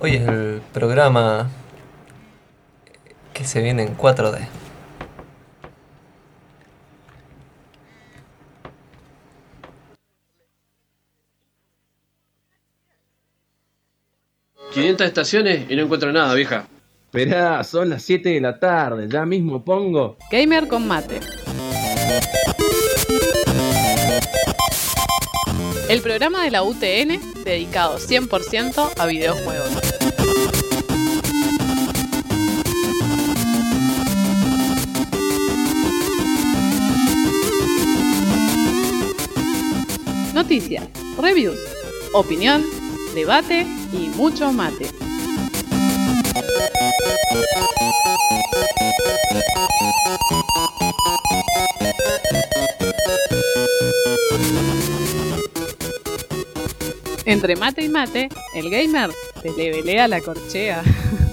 Hoy es el programa que se viene en 4D. ¿500 estaciones y no encuentro nada, vieja? Esperá, son las 7 de la tarde, ya mismo pongo. Gamer con mate. El programa de la UTN dedicado 100% a videojuegos. Noticias, reviews, opinión, debate y mucho mate. Entre mate y mate, el gamer te le velea la corchea.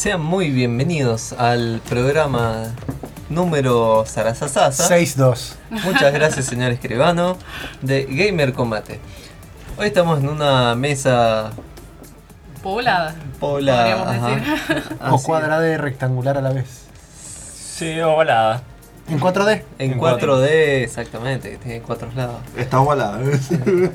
Sean muy bienvenidos al programa número Sarasasasa. 6-2. Muchas gracias, señor escribano, de Gamer Combate. Hoy estamos en una mesa Poblada. poblada. Podríamos ajá. decir. O cuadrada y rectangular a la vez. Sí, ovalada. En 4D. es. En En 4D, exactamente, que tiene cuatro lados. Está ovalada. Ve,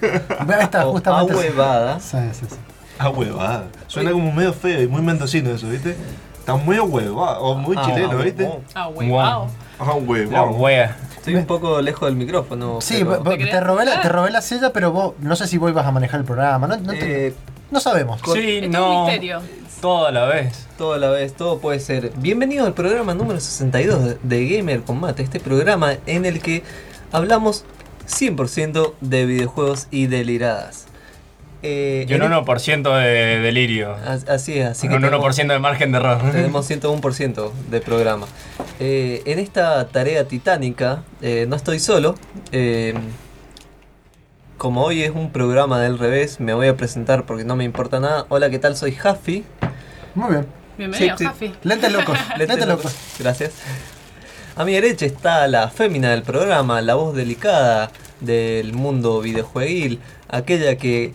Está justamente. ahuevada. Sí, sí, sí. Ah, huevada. Suena como medio feo y muy mendocino eso, ¿viste? Está muy huevada, o muy Ah, chileno, ah, ¿viste? Ah, wow. Ah, wea. Estoy un poco lejos del micrófono. Sí, pero- ¿Te te, robé la, hablar? te robé la silla, pero vos, no sé si vos ibas a manejar el programa. No, no, te- Eh, no sabemos. Sí, Esto es no. un misterio. Todo a la vez. todo a la vez, todo puede ser. Bienvenido al programa número 62 de- de Gamer Combate, este programa en el que hablamos 100% de videojuegos y deliradas. Eh, Y un en- 1% de delirio. As- Así es, así que un tenemos- 1% de margen de error. tenemos 101% de programa. Eh, en esta tarea titánica, eh, no estoy solo. eh, como hoy es un programa del revés, me voy a presentar porque no me importa nada. Hola, ¿qué tal? Soy Jaffi. Muy bien. Bienvenido, Sí, sí. Jafi. Lentes locos. Lentes Lentes locos. locos. Gracias. A mi derecha está la fémina del programa, la voz delicada del mundo videojueguil, aquella que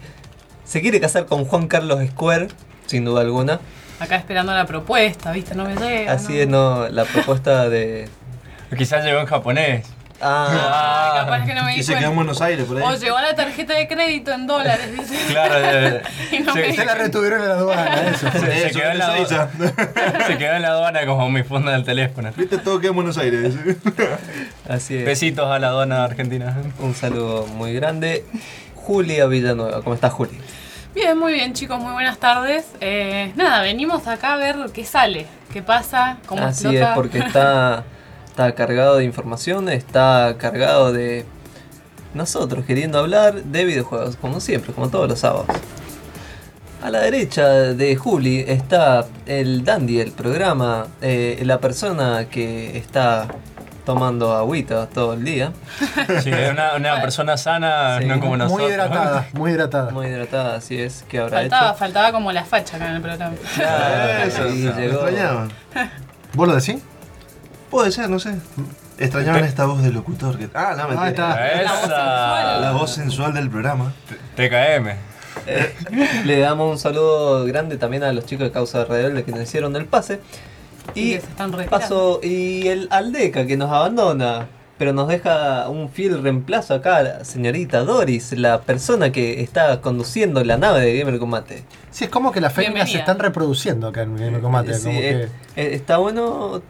se quiere casar con Juan Carlos Square, sin duda alguna. Acá esperando la propuesta, ¿viste? No me llega. Así no. es, no, la propuesta de... Quizás llegó en japonés. Ah, Ay, capaz que no me Y di se quedó en. Buenos Aires por ahí. O llegó la tarjeta de crédito en dólares, ¿viste? Claro, eh, Y no se, me Se la retuvieron en la aduana, eso. se- se Eso, quedó en la aduana, se quedó en la aduana como mi funda del teléfono. Viste, todo queda en Buenos Aires. así es. Besitos a la aduana argentina. Un saludo muy grande. Julia Villanueva, ¿cómo estás Juli? Bien, muy bien, chicos, muy buenas tardes. Eh, nada, venimos acá a ver qué sale, qué pasa, cómo Así explota. es, porque está, está cargado de información, está cargado de nosotros queriendo hablar de videojuegos, como siempre, como todos los sábados. A la derecha de Juli está el dandy del programa, eh, la persona que está tomando agüita todo el día, Sí, una, una persona sana, Sí. no como nosotros. Muy hidratada, muy hidratada. muy hidratada, así es, que habrá faltaba, hecho. faltaba como la facha acá en el programa. Claro, Eso, llegó. ¿Vos lo decís? Puede ser, no sé. Extrañaban esta voz de locutor. Que... Ah, no, mentira. Ahí está. La voz sensual. La voz sensual del programa. TKM. Eh, le damos un saludo grande también a los chicos de Causa Rebelde que nos hicieron el pase. Y están paso y el Aldeca que nos abandona, pero nos deja un fiel reemplazo acá, la señorita Doris, la persona que está conduciendo la nave de Gamer Combate. Sí, es como que las féminas se están reproduciendo acá en Gamer Combate. Sí, como eh, que... eh, está bueno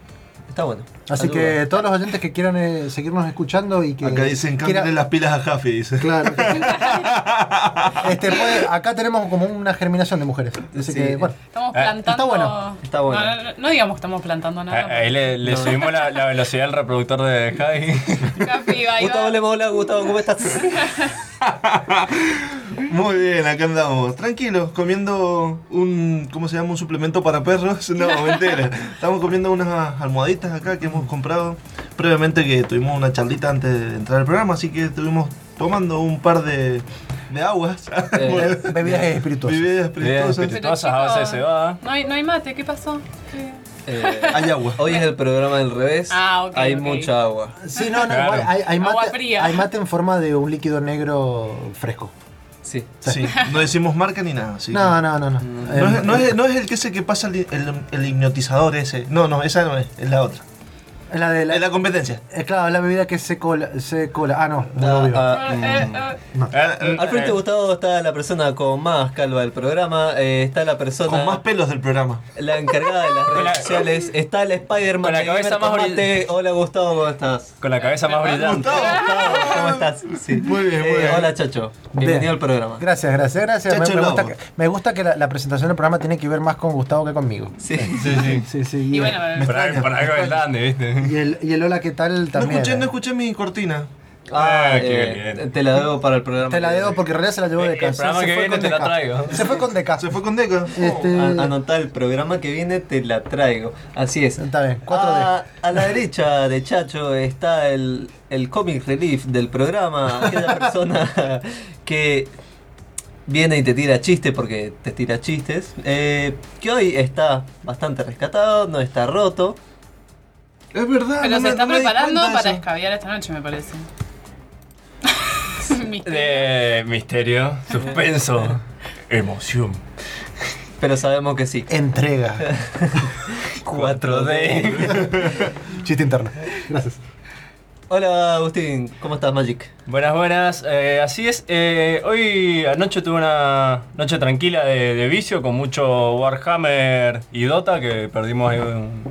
Está bueno. Así que todos los oyentes que quieran eh, seguirnos escuchando y que. Acá dicen, cámbiale las pilas a Jaffi, dice. Claro. este, puede- acá tenemos como una germinación de mujeres. Así Sí. que, bueno. Estamos Eh, plantando. está bueno, está bueno. No, no, no digamos que estamos plantando nada. Ah, Ahí le, le subimos la, la velocidad al reproductor de Javi. Va. Gustavo Lema, hola Gustavo, ¿cómo estás? Muy bien, acá andamos. Tranquilos, comiendo un. ¿Cómo se llama? Un suplemento para perros. No, mentira. Estamos comiendo unas almohaditas acá que hemos comprado previamente que tuvimos una charlita antes de entrar al programa, así que estuvimos tomando un par de, de aguas. Eh, Bebidas espirituosas. Bebidas espirituosas. A base de cebada. No hay, no hay mate, ¿qué pasó? ¿Qué? Eh, Hay agua. Hoy es el programa del revés. Ah, Hay mucha agua. Sí, no, no, Claro. igual hay, hay Agua mate, fría. hay mate en forma de un líquido negro fresco. Sí. Sí, no decimos marca ni nada. sí. No, no, no, no. No Eh, es, no, es, no es el que ese que pasa el, el, el hipnotizador ese. No, no, esa no es, es la otra. Es la de la, Es la competencia. eh, claro, es la bebida que se cola, se cola. Ah, no, muy obvio. Eh, eh, Eh, Al frente de Gustavo está la persona con más calva del programa, eh, está la persona, Con más pelos del programa. la encargada de las la- redes sociales, está el Spider-Man con la de cabeza Gamer más Combate. Hola Gustavo, ¿cómo estás? Con la cabeza más brillante. Gustavo, ¿cómo estás? Sí. Muy bien, muy Eh, bien. Hola Chacho, bienvenido Bien. al programa. Gracias, gracias, gracias. Me, Chacho me gusta Lobo. que, me gusta que la, la presentación del programa tiene que ver más con Gustavo que conmigo. Sí. Sí, sí. Sí, sí. Y bueno, algo, por algo es grande, ¿viste? Y el, y el hola, ¿qué tal? No También. escuché, no eh. escuché mi cortina. Ah, Ah, qué eh, bien. te la debo para el programa. Te la debo porque en realidad se la llevó El- de casa. el programa Se que fue viene con te la traigo. Se fue con DK. Se fue con Deca. Este, Anotá el programa que viene, te la traigo. Así es. Está bien, 4D. A, a la derecha de Chacho está el, el comic relief del programa, aquella persona que viene y te tira chistes porque te tira chistes, eh, que hoy está bastante rescatado, no está roto. Es verdad. pero no se me- está no preparando para eso. escabiar esta noche, me parece. Misterio. Misterio, suspenso, emoción. Pero sabemos que sí. Entrega. 4D. Chiste interno. Gracias. Hola Agustín, ¿cómo estás Magic? Buenas, buenas. Eh, así es. eh, hoy anoche tuve una noche tranquila de, de vicio con mucho Warhammer y Dota que perdimos ahí un...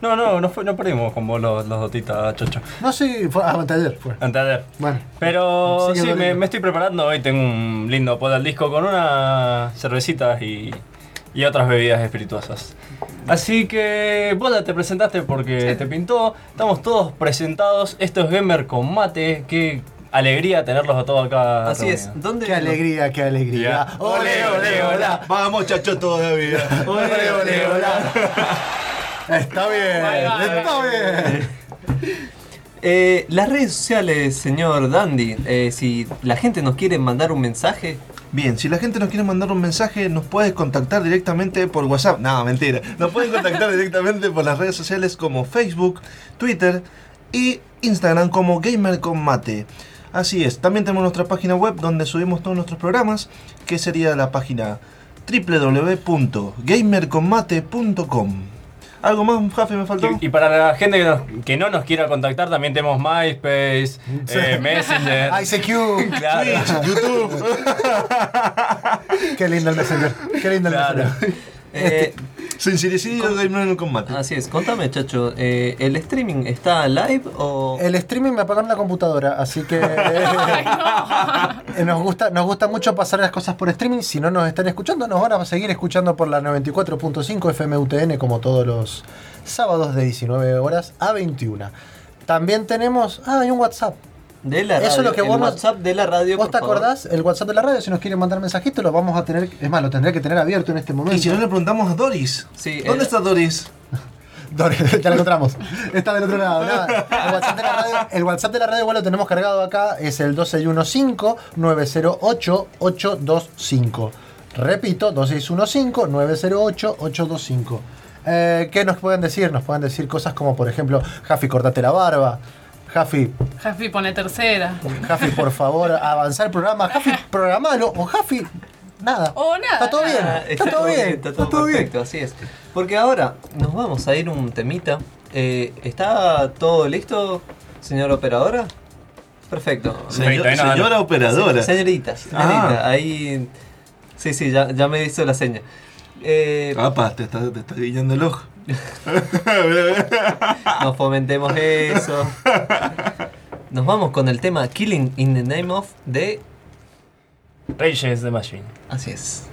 No, no, no, fue, no perdimos con vos los, los Dotitas, chocho. No, sí, fue ah, ayer fue. Antes de ayer. Bueno. Pero sí, me estoy preparando. Hoy tengo un lindo pod al disco con unas cervecitas y, y otras bebidas espirituosas. Así que vos ya te presentaste porque te pintó. Estamos todos presentados. Esto es Gamer con Mate. Qué alegría tenerlos a todos acá. Así es. ¿dónde Qué alegría, qué alegría. Ya. Ole, ole, hola. Vamos, chacho, todavía. Ole, ole, hola. Está bien, está bien. Eh, las redes sociales, señor Dandy, eh, si la gente nos quiere mandar un mensaje, Bien, si la gente nos quiere mandar un mensaje, nos puede contactar directamente por WhatsApp. No, mentira. Nos pueden contactar directamente por las redes sociales como Facebook, Twitter y Instagram como Gamer con Mate. Así es, también tenemos nuestra página web donde subimos todos nuestros programas, que sería la página www.gamerconmate.com. ¿Algo más, Jafe, me faltó? Y, y para la gente que, nos- que no nos quiera contactar, también tenemos MySpace, eh, Messenger. ICQ. Claro. YouTube. Qué lindo el Messenger. Qué lindo el Claro. Messenger. eh, Sincericidio Gamer con Mate. así es, contame Chacho, eh, ¿el streaming está live o...? El streaming me apagaron la computadora, así que no. eh, nos gusta, nos gusta mucho pasar las cosas por streaming. Si no nos están escuchando, nos van a seguir escuchando por la 94.5 FMUTN como todos los sábados de 19 horas a 21. También tenemos, ah, hay un WhatsApp. De la Eso es radio, lo que el vos WhatsApp de la radio, ¿Vos por te favor. acordás? El WhatsApp de la radio, si nos quieren mandar mensajitos, lo vamos a tener, es más, lo tendré que tener abierto en este momento. Y si no le preguntamos a Doris. Sí, ¿Dónde eh, está Doris? Dore, ya lo encontramos. Está del otro lado. nada. El, WhatsApp de la radio, el WhatsApp de la radio igual lo tenemos cargado acá. Es el 2615-908-825. Repito, 2615-908-825. Eh, ¿Qué nos pueden decir? Nos pueden decir cosas como, por ejemplo, Jafi, cortate la barba. Jafi, Jafi pone tercera. Jafi, por favor, avanzar el programa. Jafi, programalo. O Jafi, nada. O nada, Está todo bien. Está, todo bien. está todo, perfecto, así es. Porque ahora nos vamos a ir un temita. Eh, ¿Está todo listo, señora operadora? Perfecto. Señor- señora operadora. Se- Señorita, señorita, Ah. ahí. Sí, sí, ya, ya me hizo la seña. Eh, Apa, te está, te está guiñando el ojo. no fomentemos eso. Nos vamos con el tema Killing in the Name of de Rage Against the Machine. Así es.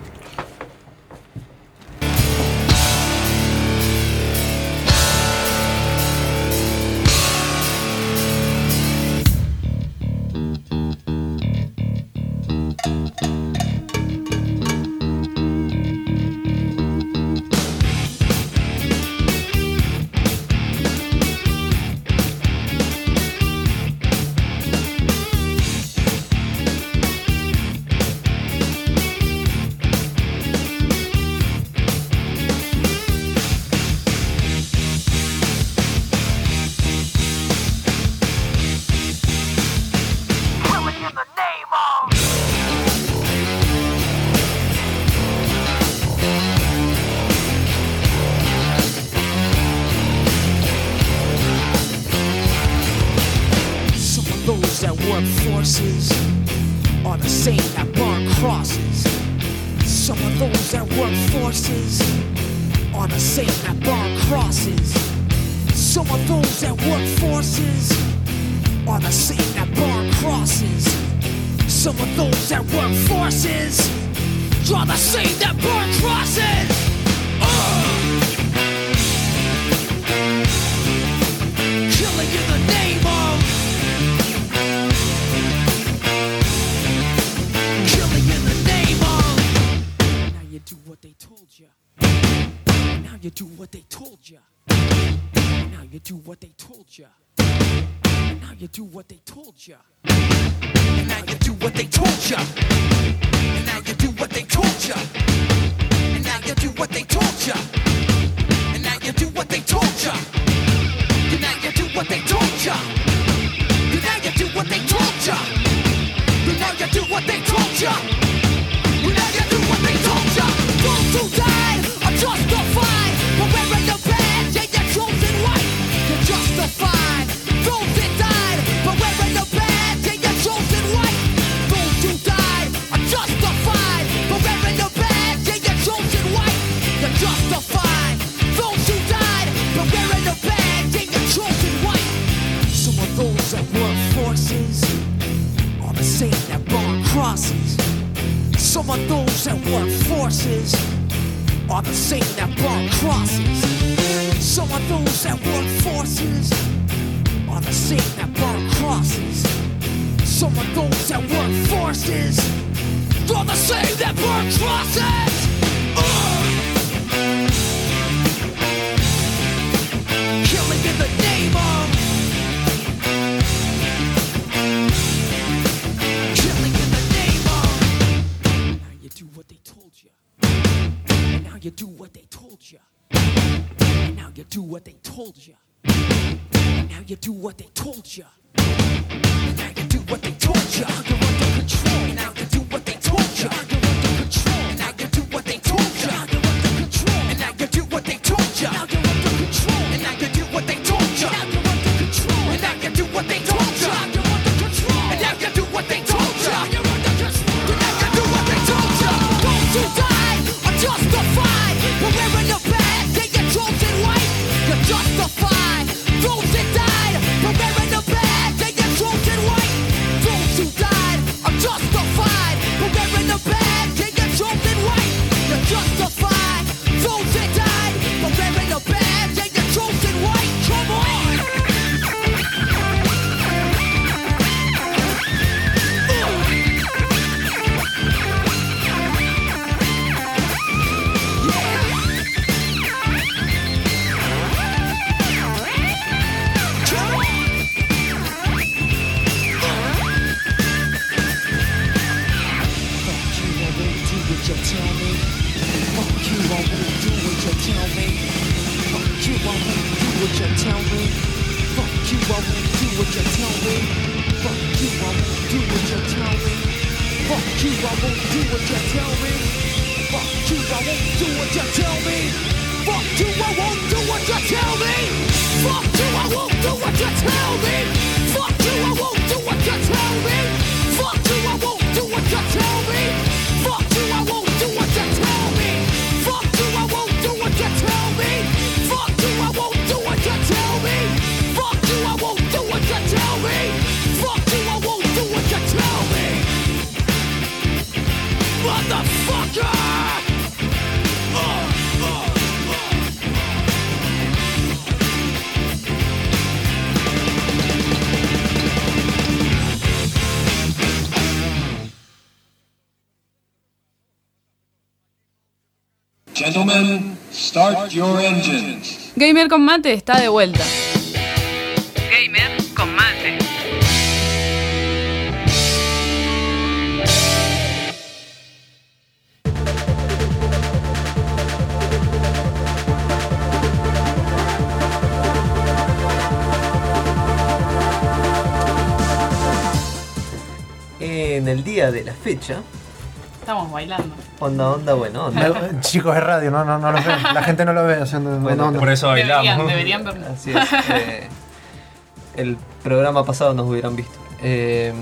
what they told you. Your engines. Gamer con mate está de vuelta. Gamer con mate. En el día de la fecha, Estamos bailando. Onda, onda, bueno, onda. Chicos, es radio, no, no, no lo ven. La gente no lo ve haciendo. Bueno, no, no. Por eso Deberían, bailamos. deberían verlo. Así es. eh, el programa pasado nos hubieran visto. Eh,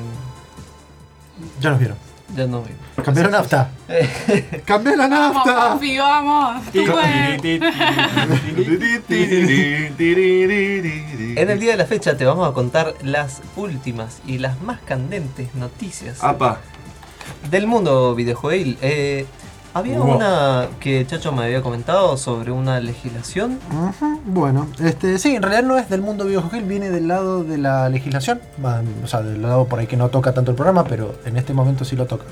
Ya nos vieron. ya nos vimos. Cambió la nafta. Cambió la Vamos, nafta. papi, vamos. Tú. En el día de la fecha te vamos a contar las últimas y las más candentes noticias Apa. Del mundo videojuegil. Eh, había Wow. una que Chacho me había comentado sobre una legislación. Bueno, este, sí, en realidad no es del mundo videojuegil, viene del lado de la legislación, o sea, del lado por ahí que no toca tanto el programa, pero en este momento sí lo toca.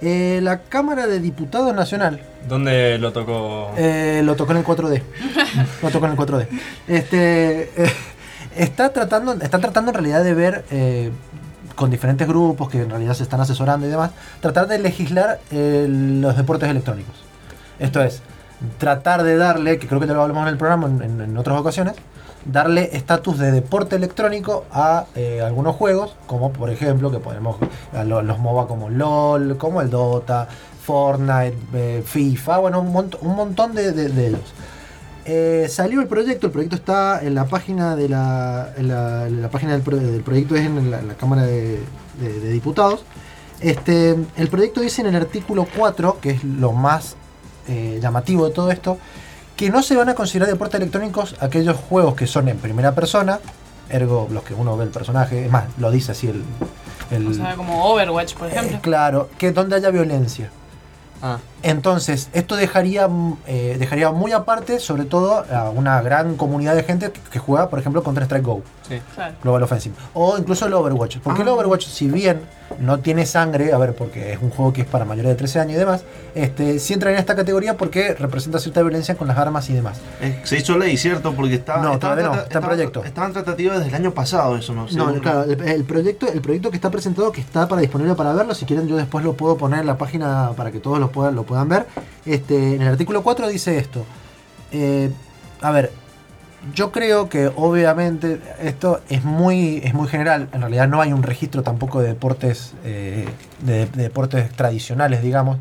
Eh, la Cámara de Diputados Nacional ¿Dónde lo tocó? eh, lo tocó en el 4D. lo tocó en el 4D. Este, eh, está, tratando, está tratando en realidad de ver eh, con diferentes grupos que en realidad se están asesorando y demás, tratar de legislar eh, los deportes electrónicos. Esto es, tratar de darle, que creo que ya lo hablamos en el programa en, en- otras ocasiones, darle estatus de deporte electrónico a eh, algunos juegos, como por ejemplo que podemos a lo- los MOBA como LOL, como el Dota, Fortnite, eh, FIFA, bueno, un montón de, de- de ellos. Eh, salió el proyecto, el proyecto está en la página de la, en la, en la página del, pro- del proyecto es en la, en la Cámara de, de- de Diputados. Este, el proyecto dice en el artículo 4, que es lo más eh, llamativo de todo esto, que no se van a considerar deportes electrónicos aquellos juegos que son en primera persona, ergo los que uno ve el personaje, es más, lo dice así el... el- O sea, como Overwatch, por eh, ejemplo. claro, que donde haya violencia. Ah, Entonces, esto dejaría, mm, eh, dejaría muy aparte, sobre todo, a una gran comunidad de gente que, que juega, por ejemplo, Counter-Strike Go, sí. Claro. Global Offensive. O incluso el Overwatch. Porque el Ah. Overwatch, si bien no tiene sangre, a ver, porque es un juego que es para mayores de 13 años y demás, este, sí entra en esta categoría porque representa cierta violencia con las armas y demás. Eh, Se hizo ley, ¿cierto? Porque estaba. No, estaba todavía no, está en proyecto. Estaba en tratativa desde el año pasado, eso, ¿no? No, claro, el, el proyecto, el proyecto que está presentado, que está para disponible para verlo, si quieren yo después lo puedo poner en la página para que todos lo puedan, lo puedan ver. Este, en el artículo 4 dice esto. Eh, a ver, yo creo que obviamente esto es muy, es muy general. En realidad no hay un registro tampoco de deportes, eh, de, de deportes tradicionales, digamos,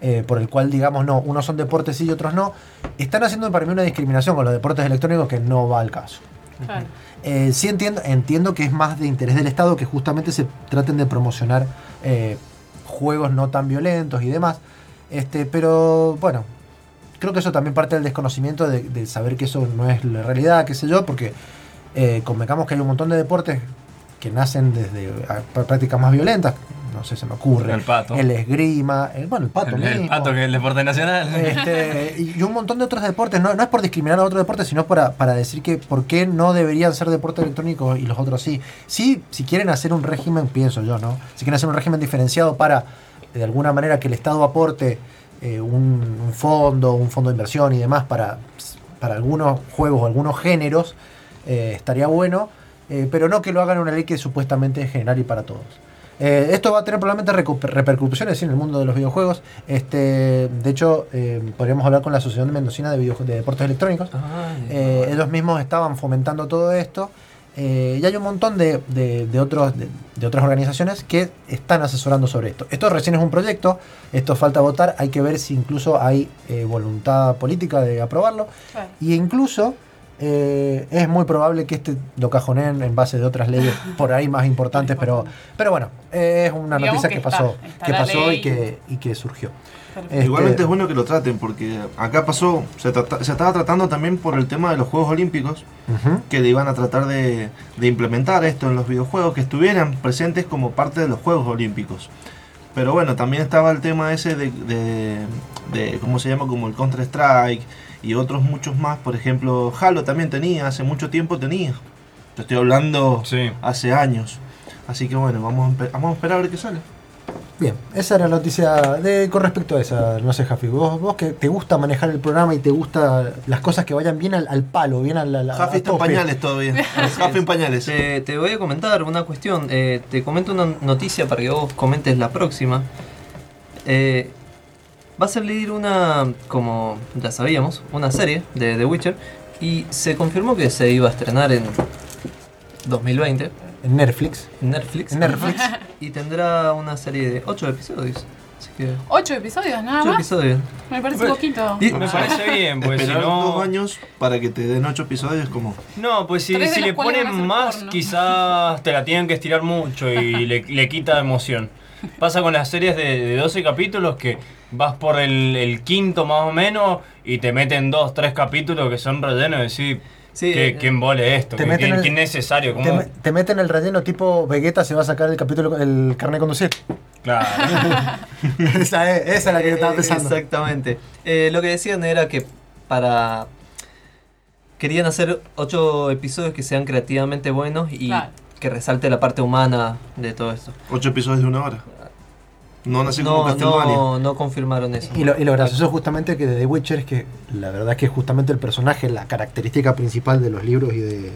eh, por el cual digamos no, unos son deportes sí y otros no. Están haciendo para mí una discriminación con los deportes electrónicos que no va al caso. Claro. Eh, sí entiendo, entiendo que es más de interés del Estado que justamente se traten de promocionar eh, juegos no tan violentos y demás. Este, pero bueno, creo que eso también parte del desconocimiento de, de saber que eso no es la realidad, qué sé yo, porque eh, convengamos que hay un montón de deportes que nacen desde ah, pr- prácticas más violentas. No sé, se me ocurre. El pato. El esgrima, el, bueno, el pato El, pato que es el deporte nacional. Este, y un montón de otros deportes, no, no es por discriminar a otros deportes, sino para, para decir que por qué no deberían ser deportes electrónicos y los otros sí. Sí, si quieren hacer un régimen, pienso yo, ¿no? Si quieren hacer un régimen diferenciado para, de alguna manera, que el Estado aporte eh, un, un fondo, un fondo de inversión y demás para, para algunos juegos o algunos géneros, eh, estaría bueno, eh, pero no que lo hagan una ley que supuestamente es general y para todos. Esto va a tener probablemente repercusiones en el mundo de los videojuegos. Este, de hecho, podríamos hablar con la Asociación Mendocina de, Videojue- de Deportes Electrónicos. Ay, Eh, ellos mismos estaban fomentando todo esto. Eh, y hay un montón de, de- de otros, de, de otras organizaciones que están asesorando sobre esto. Esto recién es un proyecto, esto falta votar, hay que ver si incluso hay eh, voluntad política de aprobarlo. Claro. Y incluso eh, es muy probable que este lo cajoneen en base de otras leyes por ahí más importantes, pero, pero bueno, eh, es una Digamos noticia que pasó, está que pasó y que, y que surgió. Este, Igualmente es bueno que lo traten, porque acá pasó, se, trata- se estaba tratando también por el tema de los Juegos Olímpicos, que le iban a tratar de, de implementar esto en los videojuegos, que estuvieran presentes como parte de los Juegos Olímpicos. Pero bueno, también estaba el tema ese de, de, de ¿cómo se llama? Como el Counter-Strike y otros muchos más. Por ejemplo, Halo también tenía, hace mucho tiempo tenía. Te estoy hablando Sí. hace años. Así que bueno, vamos a, vamos a esperar a ver qué sale. Bien, esa era la noticia de, con respecto a esa. No sé, Jafi, vos, vos que te gusta manejar el programa y te gusta las cosas que vayan bien al, al palo, bien al. al- Jafi a está en pañales todavía. Jafi en pañales. Te, te voy a comentar una cuestión. eh, te comento una noticia para que vos comentes la próxima. Eh, va a salir una, como ya sabíamos, una serie de The Witcher. Y se confirmó que se iba a estrenar en 2020 En Netflix. Netflix. En Netflix. Y tendrá una serie de 8 episodios. Así que. Ocho episodios, nada 8 más. episodios. Me parece Pero- poquito. Y- Me parece bien, pues si Esperar dos no. años para que te den ocho episodios como... No, pues si, Tres de si los le cuales van a ponen ser más, porno. quizás te la tienen que estirar mucho y le, le quita emoción. Pasa con las series de, de 12 capítulos que vas por el, el quinto más o menos y te meten dos, tres capítulos que son rellenos y decís, Sí, ¿qué, eh, qué embole esto? te ¿Qué, meten qué- el- qué innecesario? Te, ¿Cómo? me- te meten el relleno tipo Vegeta se va a sacar el capítulo, el carnet de conducir. Claro. esa, es, esa es la que yo estaba Eh, pensando. Exactamente. Eh, lo que decían era que para. Querían hacer ocho episodios que sean creativamente buenos y Claro. que resalte la parte humana de todo esto. Ocho episodios de una hora. No nací como No, Castlevania. no, no confirmaron eso. Y lo, y lo gracioso justamente que de The Witcher es que la verdad es que justamente el personaje, la característica principal de los libros y de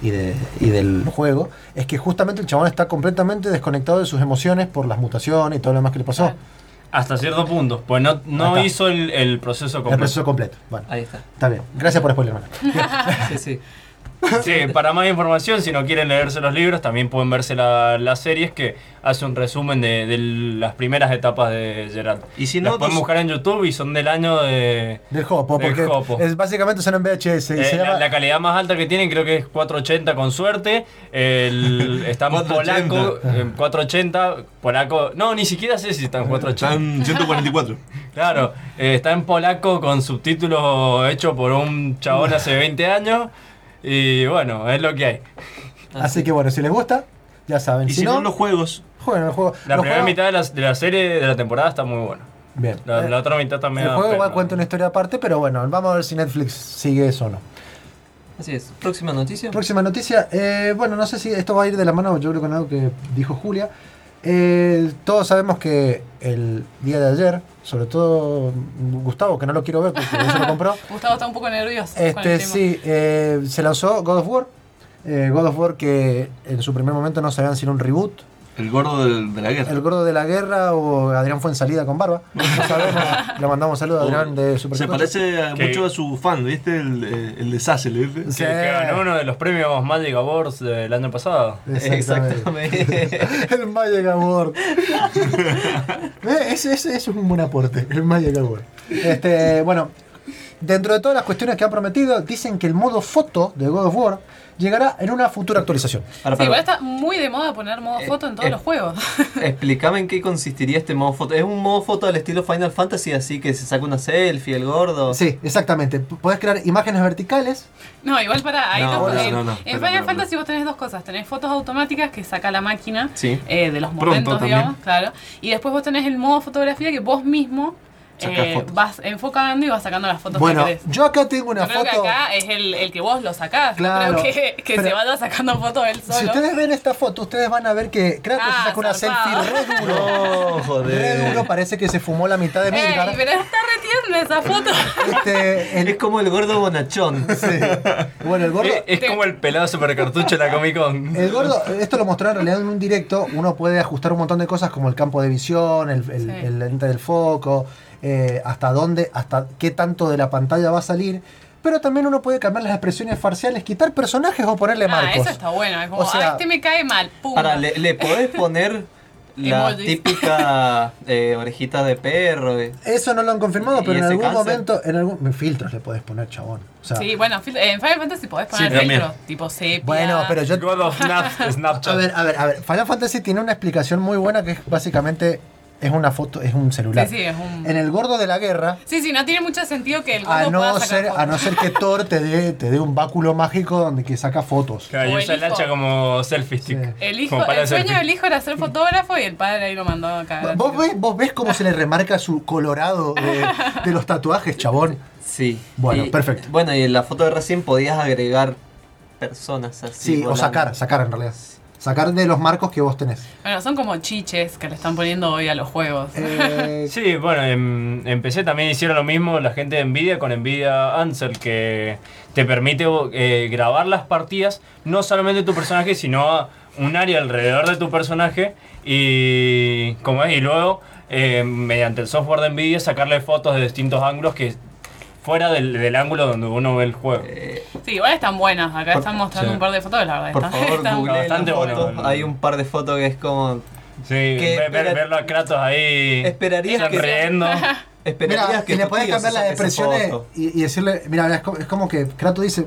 y, de, y del juego, es que justamente el chabón está completamente desconectado de sus emociones por las mutaciones y todo lo demás que le pasó. Hasta cierto punto, pues no, no hizo el, el proceso El completo. proceso completo. Bueno, Ahí está. está bien. Gracias por spoiler, Sí, sí. Sí, para más información, si no quieren leerse los libros, también pueden verse la, las series que hace un resumen de, de las primeras etapas de Geralt. Y si Las no, pueden dos- buscar en YouTube y son del año de... Del Jopo, Del porque es, básicamente son en VHS. y Eh, se la, llama- la calidad más alta que tienen creo que es 480 con suerte. El, está en 480. polaco, en 480, polaco. No, ni siquiera sé si está en 480. Están 144. Claro, eh, está en polaco con subtítulos hecho por un chabón hace 20 años. Y bueno, es lo que hay. Así que bueno, si les gusta, ya saben. Y si, si no, no, los juegos. jueguen el juego. La Los primera juegos- mitad de la, de la serie, de la temporada, está muy buena. Bien. La, Eh, la otra mitad también. el juego igual cuenta una historia aparte, pero bueno, vamos a ver si Netflix sigue eso o no. Así es. Próxima noticia. Próxima noticia. eh, bueno, no sé si esto va a ir de la mano, yo creo con algo que dijo Julia. Eh, todos sabemos que el día de ayer, sobre todo Gustavo, que no lo quiero ver porque se lo compró, Gustavo está un poco nervioso con este el sí, eh, se lanzó God of War. Eh, God of War que en su primer momento no sabían si era un reboot, El gordo del- de la guerra. el gordo de la guerra o Adrián fue en salida con barba. No sabemos. Le mandamos saludos a Adrián de Super Se parece a- mucho a su fan, ¿viste? El, eh, el de Sassel, ¿viste? Que, Sí. que ganó uno de los premios Magic Awards del año pasado. Exactamente. el Magic Award. Eh, ese, ese- ese es un buen aporte, el Magic Award. Este, bueno, dentro de todas las cuestiones que han prometido, dicen que el modo foto de God of War llegará en una futura actualización. Para, Sí, para. igual está muy de moda poner modo Eh, foto en todos eh. los juegos. Explícame en qué consistiría este modo foto. ¿Es un modo foto al estilo Final Fantasy, así que se saca una selfie, el gordo? Sí, exactamente. Podés crear imágenes verticales. No, igual para ahí No, en, no, no, en espera, Final Fantasy vos tenés dos cosas. Tenés fotos automáticas que saca la máquina Sí. eh, de los Pronto momentos, también. digamos, claro. Y después vos tenés el modo fotografía que vos mismo eh, vas enfocando y vas sacando las fotos Bueno, que querés. yo acá tengo una Yo creo foto. que acá es el, el que vos lo sacás. Claro, no creo que, que pero- se vaya sacando fotos él solo. Si ustedes ven esta foto, ustedes van a ver que Kratos Ah, se saca una selfie re duro. No, Re joder. duro, parece que se fumó la mitad de Ey, Midgar. pero está retierna esa foto. Este, Es como el gordo bonachón. sí. Bueno, el gordo. Es, como el pelado super cartucho de la Comic Con. El gordo, esto lo mostraron en realidad en un directo, uno puede ajustar un montón de cosas como el campo de visión, el, el, Sí. el lente del foco, eh, hasta dónde, hasta qué tanto de la pantalla va a salir, pero también uno puede cambiar las expresiones faciales, quitar personajes o ponerle Ah, marcos. eso está bueno. Es como, O sea- ah, este me cae mal. Pum. Para, le, le podés poner la Emojis. típica eh, orejita de perro. eh. Eso no lo han confirmado, ¿Y pero en algún cáncer? momento, en algún filtros le podés poner, chabón. O sea, Sí, bueno, en Final Fantasy podés poner Sí, filtros, tipo sepia. bueno, pero yo God of Snap- Snapchat. A ver, a ver, a ver. Final Fantasy tiene una explicación muy buena que es básicamente es una foto, es un celular. Sí, sí, es un... En el gordo de la guerra, Sí, sí, no tiene mucho sentido que el a gordo pueda no sacar ser, fotos. a no ser que Thor te dé, te dé un báculo mágico donde que saca fotos. Claro, y usa el hacha hijo. como selfie stick. Sí. El, hijo, Como para el sueño selfie. del hijo era ser fotógrafo y el padre ahí lo mandó a cagar. ¿Vos ves, vos ves cómo se le remarca su colorado de, de los tatuajes, chabón. Sí. Bueno, Y- perfecto. Bueno, y en la foto de recién podías agregar personas así. Sí, o sacar, sacar en realidad. Sacar de los marcos que vos tenés. Bueno, son como chiches que le están poniendo hoy a los juegos. Eh, Sí, bueno, en, en PC también hicieron lo mismo la gente de Nvidia con Nvidia Answer, que te permite eh, grabar las partidas, no solamente tu personaje, sino un área alrededor de tu personaje y, como es, y luego, eh, mediante el software de Nvidia, sacarle fotos de distintos ángulos que fuera del, del ángulo donde uno ve el juego. Sí, igual están buenas. Acá Por- están mostrando sí. un par de fotos, la verdad. Por están- favor, están- google bastante las bueno. fotos. Hay un par de fotos que es como. Sí, ver, ver- espera- verlo a Kratos ahí Esperarías que- sonriendo. Esperarías Mira, que y le tu podés tío cambiar las saque esa expresiones foto. y, y decirle, mira, es como, es como que Kratos dice,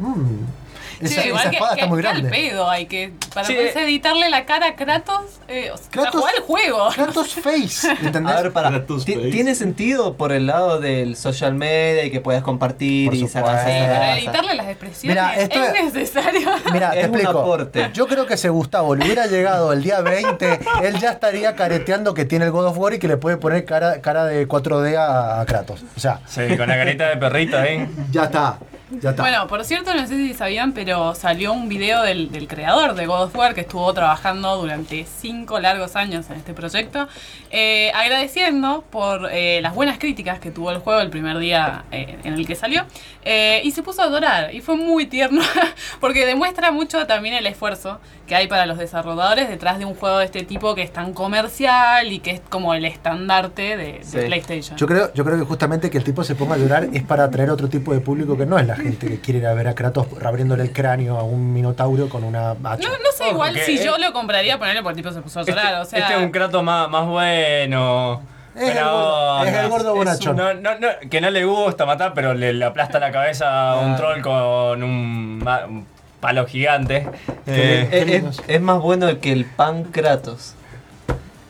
Sí, esa, igual esa que, espada que- está muy que al grande. pedo hay que. Para Sí. poder editarle la cara a Kratos. Eh, o sea, Kratos- jugar el juego. Kratos Face, ¿entendés? A ver, para. Kratos ti- Face. ¿Tiene sentido por el lado del social media y que puedas compartir Por y sacar. Sí, cosas? editarle las expresiones Mira, esto es es- necesario. Mira, te explico. aporte. Yo creo que si Gustavo le hubiera llegado el día 20, él ya estaría careteando que tiene el God of War y que le puede poner cara, cara de 4D a, a Kratos. O sea, Sí, con la carita de perrito ahí. ya está. Ya está. Bueno, por cierto, no sé si sabían, pero salió un video del, del creador de God of War que estuvo trabajando durante cinco largos años en este proyecto, eh, agradeciendo por eh, las buenas críticas que tuvo el juego el primer día eh, en el que salió, eh, y se puso a adorar, y fue muy tierno, porque demuestra mucho también el esfuerzo que hay para los desarrolladores detrás de un juego de este tipo que es tan comercial y que es como el estandarte de, de Sí. PlayStation. Yo creo, yo creo que justamente que el tipo se ponga a llorar es para atraer otro tipo de público que no es la gente que quiere ir a ver a Kratos abriéndole el cráneo a un minotauro con una hacha. No, no sé Ojo, igual que si yo lo compraría ponerle porque el tipo se puso a llorar, o sea... Este es un Kratos más, más bueno. Es el buena gordo- es el gordo bonachón. No, no, no, que no le gusta matar, pero le, le aplasta la cabeza a un troll con un, palo gigante. Eh, Es, lindo. es- es más bueno que el pan Kratos.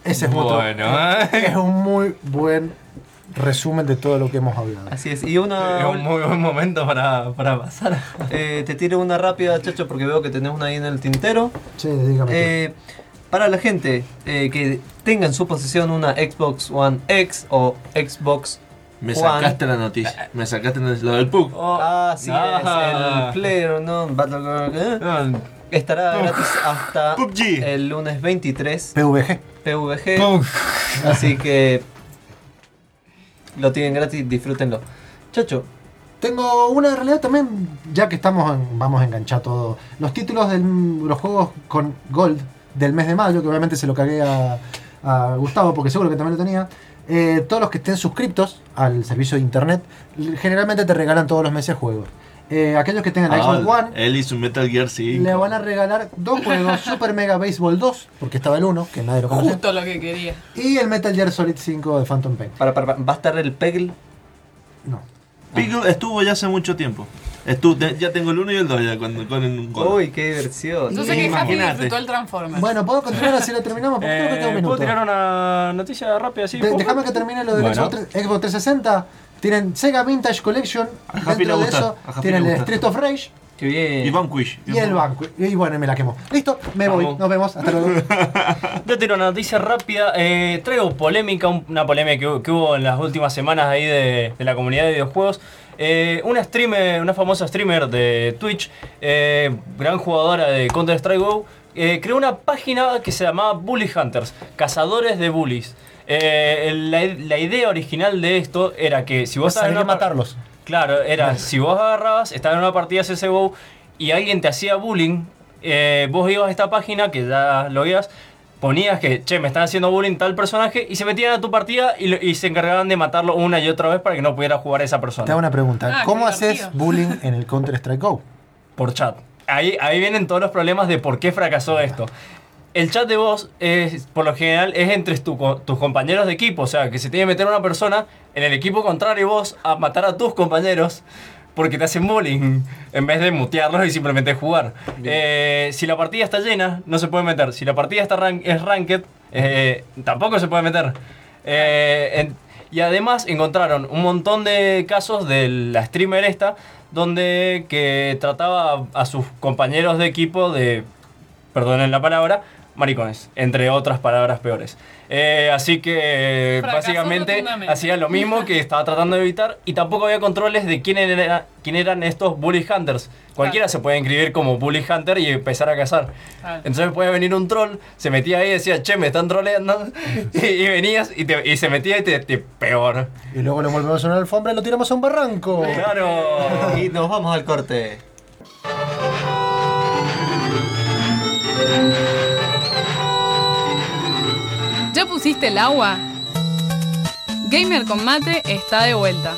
Ese es otro- Bueno, Es un muy buen resumen de todo lo que hemos hablado. Así es. Y es una. un muy buen momento para, para pasar. eh, te tiro una rápida, chacho, porque veo que tenés una ahí en el tintero. Sí, dígame. Eh, para la gente eh, que tenga en su posesión una Xbox One X o Xbox Me Juan. sacaste la noticia. Me sacaste la- lo del PUG. Ah, sí, Ah. es el Player no Battleground. ¿eh? No, Estará gratis hasta PUBG. el lunes 23 PVG. PVG. Así que lo tienen gratis, disfrútenlo. Chacho, Tengo una realidad también, ya que estamos en- vamos a enganchar todo. Los títulos de los juegos con Gold del mes de mayo, que obviamente se lo cagué a, a Gustavo porque seguro que también lo tenía. Eh, todos los que estén suscriptos al servicio de internet, generalmente te regalan todos los meses juegos. Eh, aquellos que tengan la Xbox Ah, One, él hizo un Metal Gear 5. le van a regalar dos juegos: Super Mega Baseball 2, porque estaba el 1, que nadie lo conoce, Justo lo que quería. y el Metal Gear Solid 5 de Phantom Pain. para, para, para, ¿va a estar el Peggle? No. Pico estuvo ya hace mucho tiempo. Estuvo, te- ya tengo el 1 y el 2 ya con, con un gol. Uy, qué diversión. Sé que Happy disfrutó el Transformer. Bueno, ¿puedo continuar así lo terminamos? Porque creo que queda un Eh, minuto. ¿Puedo tirar una noticia rápida así? De- déjame que termine lo del Bueno. Xbox 360. Tienen Sega Vintage Collection. A Happy Dentro de gusta, eso tienen el. Street of Rage Qué bien. Y Vanquish. y el banco. Y bueno, me la quemo. Listo, me voy. Nos vemos. Hasta luego. Yo una noticia rápida. eh, traigo polémica, un- una polémica que, hu- que hubo en las últimas semanas ahí de, de la comunidad de videojuegos. Eh, una streamer, una famosa streamer de Twitch, eh, gran jugadora de Counter Strike Go, eh, creó una página que se llamaba Bully Hunters, cazadores de bullies. Eh, la, la idea original de esto era que si vos a a par- matarlos. Claro, era si vos agarrabas, estabas en una partida CSGO y alguien te hacía bullying, eh, vos ibas a esta página que ya lo veías, ponías que, che, me están haciendo bullying tal personaje y se metían a tu partida y, lo- y se encargaban de matarlo una y otra vez para que no pudiera jugar esa Te hago persona. una pregunta. Ah, ¿Cómo haces bullying en el Counter Strike Go? Por chat. Ahí, ahí vienen todos los problemas de por qué fracasó esto. El chat de voz, es, por lo general, es entre tu tus compañeros de equipo. O sea, que se tiene que meter una persona en el equipo contrario vos a matar a tus compañeros porque te hacen bullying en vez de mutearlos y simplemente jugar. Eh, si la partida está llena, no se puede meter. Si la partida está ran- es ranked, eh, tampoco se puede meter. Eh, en- y además encontraron un montón de casos de la streamer esta donde que trataba a sus compañeros de equipo de, perdonen la palabra, maricones, entre otras palabras peores. Eh, así que Fracasó básicamente hacía lo mismo que estaba tratando de evitar y tampoco había controles de quién, era, quién eran estos bully hunters. Cualquiera se puede inscribir como bully hunter y empezar a cazar. Claro. Entonces puede venir un troll, se metía ahí y decía, che, me están troleando. Y, y venías y, te- y se metía y te, te- peor. Y luego le volvemos a una alfombra y lo tiramos a un barranco. Claro. Y nos vamos al corte. Pusiste el agua? Gamer con mate está de vuelta.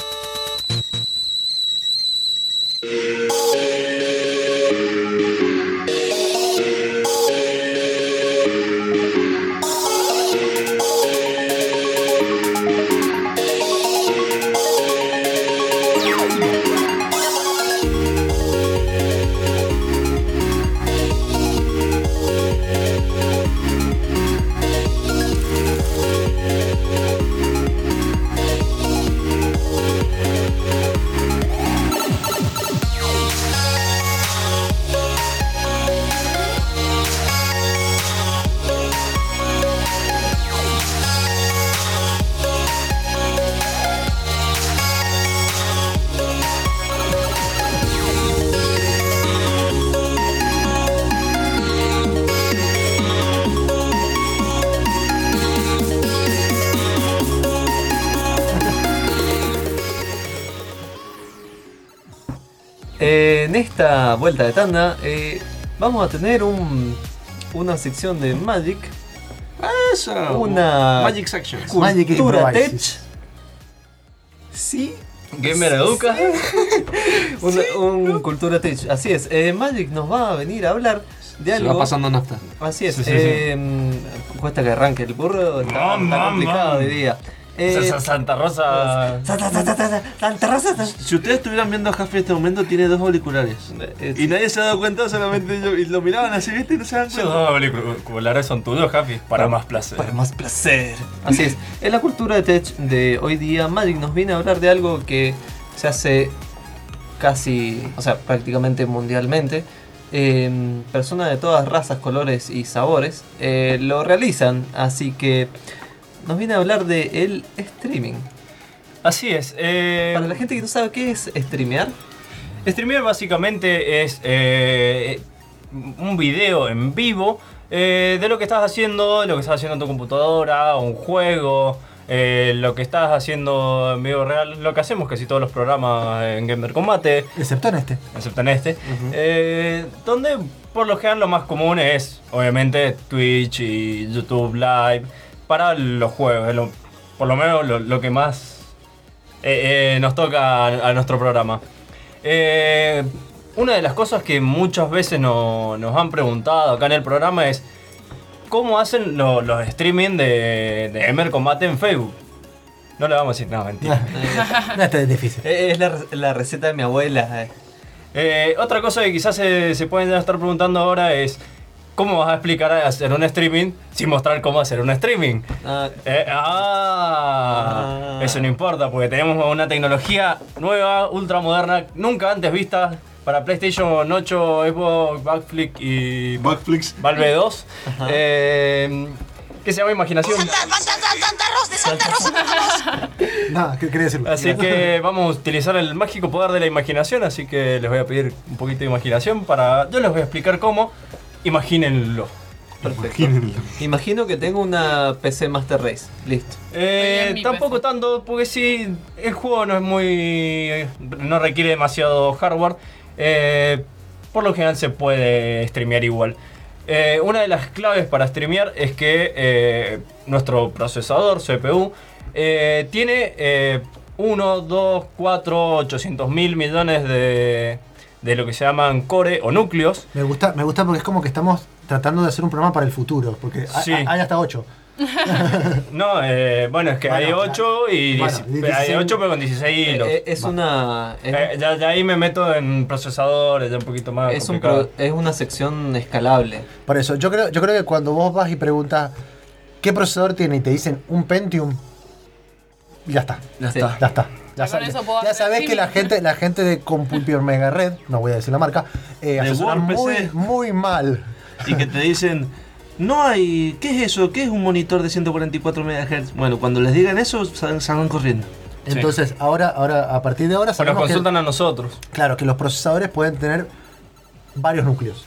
En esta vuelta de tanda eh, vamos a tener un, una sección de Magic, Eso. una Magic Sections. Magic cultura tech. Sí, Gamer Educa. una- un cultura tech. Así es. eh, Magic nos va a venir a hablar de Se algo. va pasando nafta. Así es. Sí, sí, eh, cuesta que arranque el burro. Está, está mam, complicado. Eh, Sa- sa- Santa Rosa. sa- sa- sa- sa- sa- Santa Rosa. sa- Si ustedes estuvieran viendo a Jaffe en este momento, tiene dos auriculares. Eh, Y nadie se ha dado cuenta, solamente yo. Y lo miraban así, ¿viste? Y no se dan Esos cuenta. dos auriculares son tuyos, Javi, para más placer. Para más placer. Así es. En la cultura de tech de hoy día, Magic nos viene a hablar de algo que se hace casi, o sea, prácticamente mundialmente. Eh, personas de todas razas, colores y sabores eh, lo realizan. Así que nos viene a hablar de el streaming. Así es. eh, Para la gente que no sabe qué es streamear, Streamear básicamente es eh, un video en vivo eh, de lo que estás haciendo, lo que estás haciendo en tu computadora, un juego, eh, lo que estás haciendo en vivo real, lo que hacemos casi todos los programas en Gamer Combate, Excepto en este. excepto en este, eh, donde por lo general lo más común es obviamente Twitch y YouTube Live para los juegos, es lo- por lo menos lo, lo que más eh, eh, nos toca a, a nuestro programa. Eh, una de las cosas que muchas veces no- nos han preguntado acá en el programa es cómo hacen lo- los streaming de, de Emer Combate en Facebook. No le vamos a decir nada, mentira. No, este es difícil. eh, es la, la receta de mi abuela. eh. Eh, otra cosa que quizás se, se pueden estar preguntando ahora es ¿cómo vas a explicar a hacer un streaming sin mostrar cómo hacer un streaming? Ah, Eh, ah, Ah. Eso no importa porque tenemos una tecnología nueva, ultra moderna, nunca antes vista para PlayStation 8, Xbox, Backflip y Backflix. Valve 2. eh, que se llama Imaginación. No, ¿qué quería decirlo? Así que vamos a utilizar el mágico poder de la imaginación, así que les voy a pedir un poquito de imaginación para... Yo les voy a explicar cómo. Imagínenlo. perfecto. Imagino que tengo una PC Master Race. Listo. Eh, tampoco PC. tanto, porque sí, el juego no es muy... no requiere demasiado hardware. Eh, por lo general se puede streamear igual. Eh, una de las claves para streamear es que eh, nuestro procesador, CPU, eh, tiene eh, 1, 2, 4, 800 mil millones de, de lo que se llaman core o núcleos. Me gusta, me gusta porque es como que estamos tratando de hacer un programa para el futuro. Porque Sí. hay hasta 8. No, eh, bueno, es que hay Bueno, 8 y bueno, 10 hay 16 8 pero con 16 hilos. Eh, eh, es una. Es, Eh, ya, ya ahí me meto en procesadores, ya un poquito más. es un pro- es una sección escalable. Por eso, yo creo, yo creo que cuando vos vas y preguntas qué procesador tiene y te dicen un Pentium, ya está. Ya Sí, está. Ya está. Ya, Ya con sab- eso puedo ya hacer sabés que la gente, la gente de Computer Mega Red, no voy a decir la marca, eh, asesora muy, muy mal. Y que te dicen, no hay... ¿Qué es eso? ¿Qué es un monitor de 144 MHz? Bueno, cuando les digan eso, sal- salgan corriendo. Entonces, ahora, ahora, a partir de ahora Nos sabemos que, consultan a nosotros. claro, que los procesadores pueden tener varios núcleos.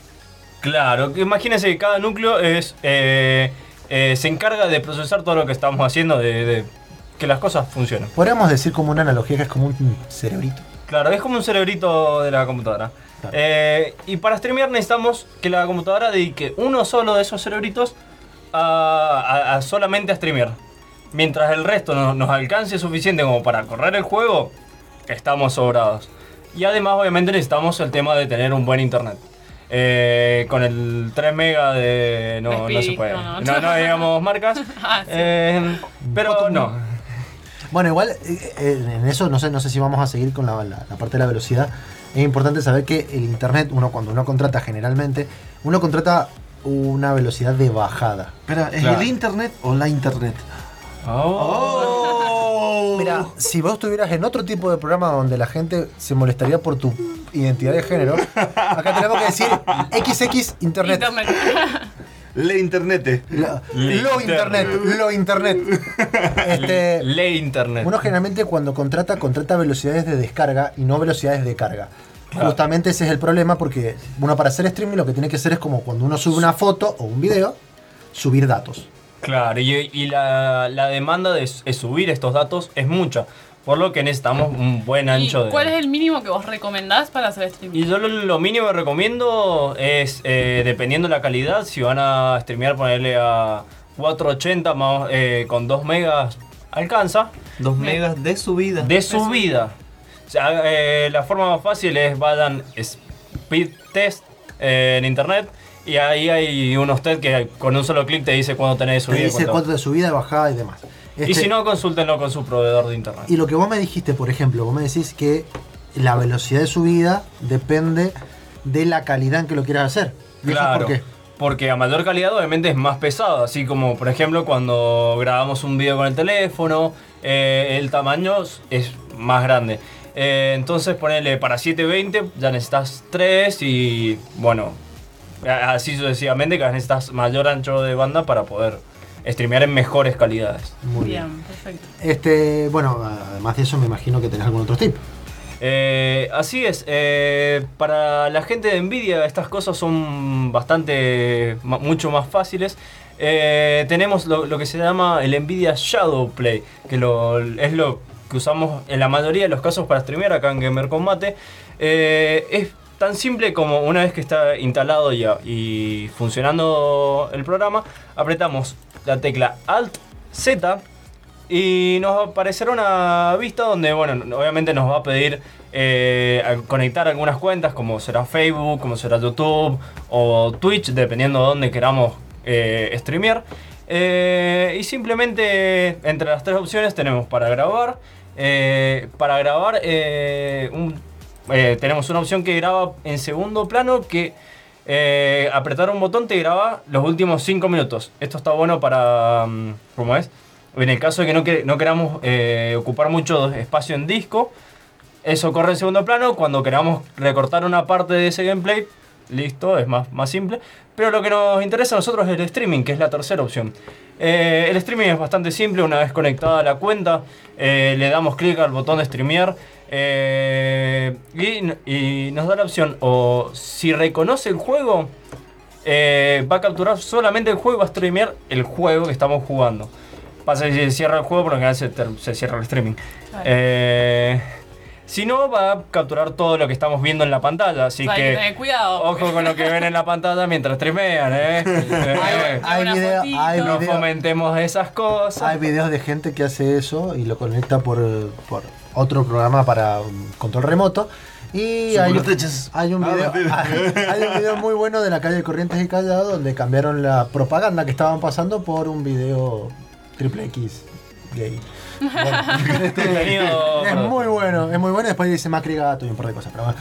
Claro, que imagínense que cada núcleo es eh, eh, se encarga de procesar todo lo que estamos haciendo, de, de que las cosas funcionen. Podríamos decir como una analogía que es como un cerebrito. Claro, es como un cerebrito de la computadora. Claro. Eh, y para streamear necesitamos que la computadora dedique uno solo de esos cerebritos a, a- a solamente a streamear. Mientras el resto no- nos alcance suficiente como para correr el juego, estamos sobrados. Y además obviamente necesitamos el tema de tener un buen internet. Eh, con el 3 mega de... No, no se puede. no, No, no. no digamos marcas. Ah, sí. Eh, pero no. Bueno, igual eh, eh, en eso no sé, no sé si vamos a seguir con la, la- la parte de la velocidad. Es importante saber que el internet, uno cuando uno contrata generalmente, uno contrata una velocidad de bajada. Espera, ¿es Claro. el internet o la internet? Oh. Mira, si vos estuvieras en otro tipo de programa donde la gente se molestaría por tu identidad de género, acá tenemos que decir XX Internet. Internet. Le internet. Lo, internet, lo internet. Este, Le internet. uno generalmente cuando contrata, contrata velocidades de descarga y no velocidades de carga. Justamente ese es el problema porque uno para hacer streaming lo que tiene que hacer es como cuando uno sube una foto o un video, subir datos. Claro, y, y la, la demanda de subir estos datos es mucha, por lo que necesitamos un buen ¿Y ancho de... ¿Cuál es el mínimo que vos recomendás para hacer streaming? Y yo lo, lo mínimo que recomiendo es, eh, dependiendo de la calidad, si van a streamear, ponerle a 480 más, eh, con 2 megas, alcanza. 2 megas de subida. De subida. O sea, eh, la forma más fácil es vayan speed test eh, en internet y ahí hay unos test que con un solo clic te dice cuándo tenés Te subida. y dice cuánto- cuánto de subida, de bajada y demás. Y si no, consúltenlo con su proveedor de internet. Y lo que vos me dijiste, por ejemplo, vos me decís que la velocidad de subida depende de la calidad en que lo quieras hacer. ¿Y eso Claro. por qué? Porque a mayor calidad obviamente es más pesado, así como por ejemplo cuando grabamos un video con el teléfono, eh, el tamaño es más grande. Eh, entonces ponele para 720 ya necesitas 3 y bueno, así sucesivamente que necesitas mayor ancho de banda para poder streamear en mejores calidades. Muy bien. Bien, perfecto. Este, bueno, además de eso me imagino que tenés algún otro tip. Eh, así es, eh, para la gente de Nvidia estas cosas son bastante, mucho más fáciles. Eh, tenemos lo, lo que se llama el Nvidia Shadow Play, que lo- es lo que usamos en la mayoría de los casos para streamear acá en Gamer Combate. Eh, es tan simple como una vez que está instalado ya y funcionando el programa, apretamos la tecla Alt Z y nos aparecerá una vista donde, bueno, obviamente nos va a pedir eh, conectar algunas cuentas, como será Facebook, como será YouTube o Twitch, dependiendo de dónde queramos eh, streamear. Eh, y simplemente entre las tres opciones tenemos para grabar. eh, para grabar tenemos una opción que graba en segundo plano que eh, apretar un botón te graba los últimos 5 minutos. Esto está bueno para... mm, ¿Cómo es? En el caso de que no, que- no queramos eh, ocupar mucho espacio en disco, eso corre en segundo plano. Cuando queramos recortar una parte de ese gameplay, listo, es más, más simple. Pero lo que nos interesa a nosotros es el streaming, que es la tercera opción. Eh, el streaming es bastante simple, una vez conectada a la cuenta, le damos clic al botón de streamear eh, y, y nos da la opción, o si reconoce el juego, eh, va a capturar solamente el juego y va a streamear el juego que estamos jugando. Pasa si se cierra el juego, por lo general se, cierra el streaming. Claro. Eh, si no, va a capturar todo lo que estamos viendo en la pantalla. Así O sea, hay que cuidado. ojo con lo que ven en la pantalla mientras streamean, Hay, video- hay no video- fomentemos esas cosas. hay videos de gente que hace eso y lo conecta por, por otro programa para um, control remoto. Y hay, un Ah, video, hay, hay un video muy bueno de la calle Corrientes y Callado donde cambiaron la propaganda que estaban pasando por un video triple X gay. Bueno, este, es muy bueno, es muy bueno. Después dice Macri Gato y un par de cosas. Pero bueno.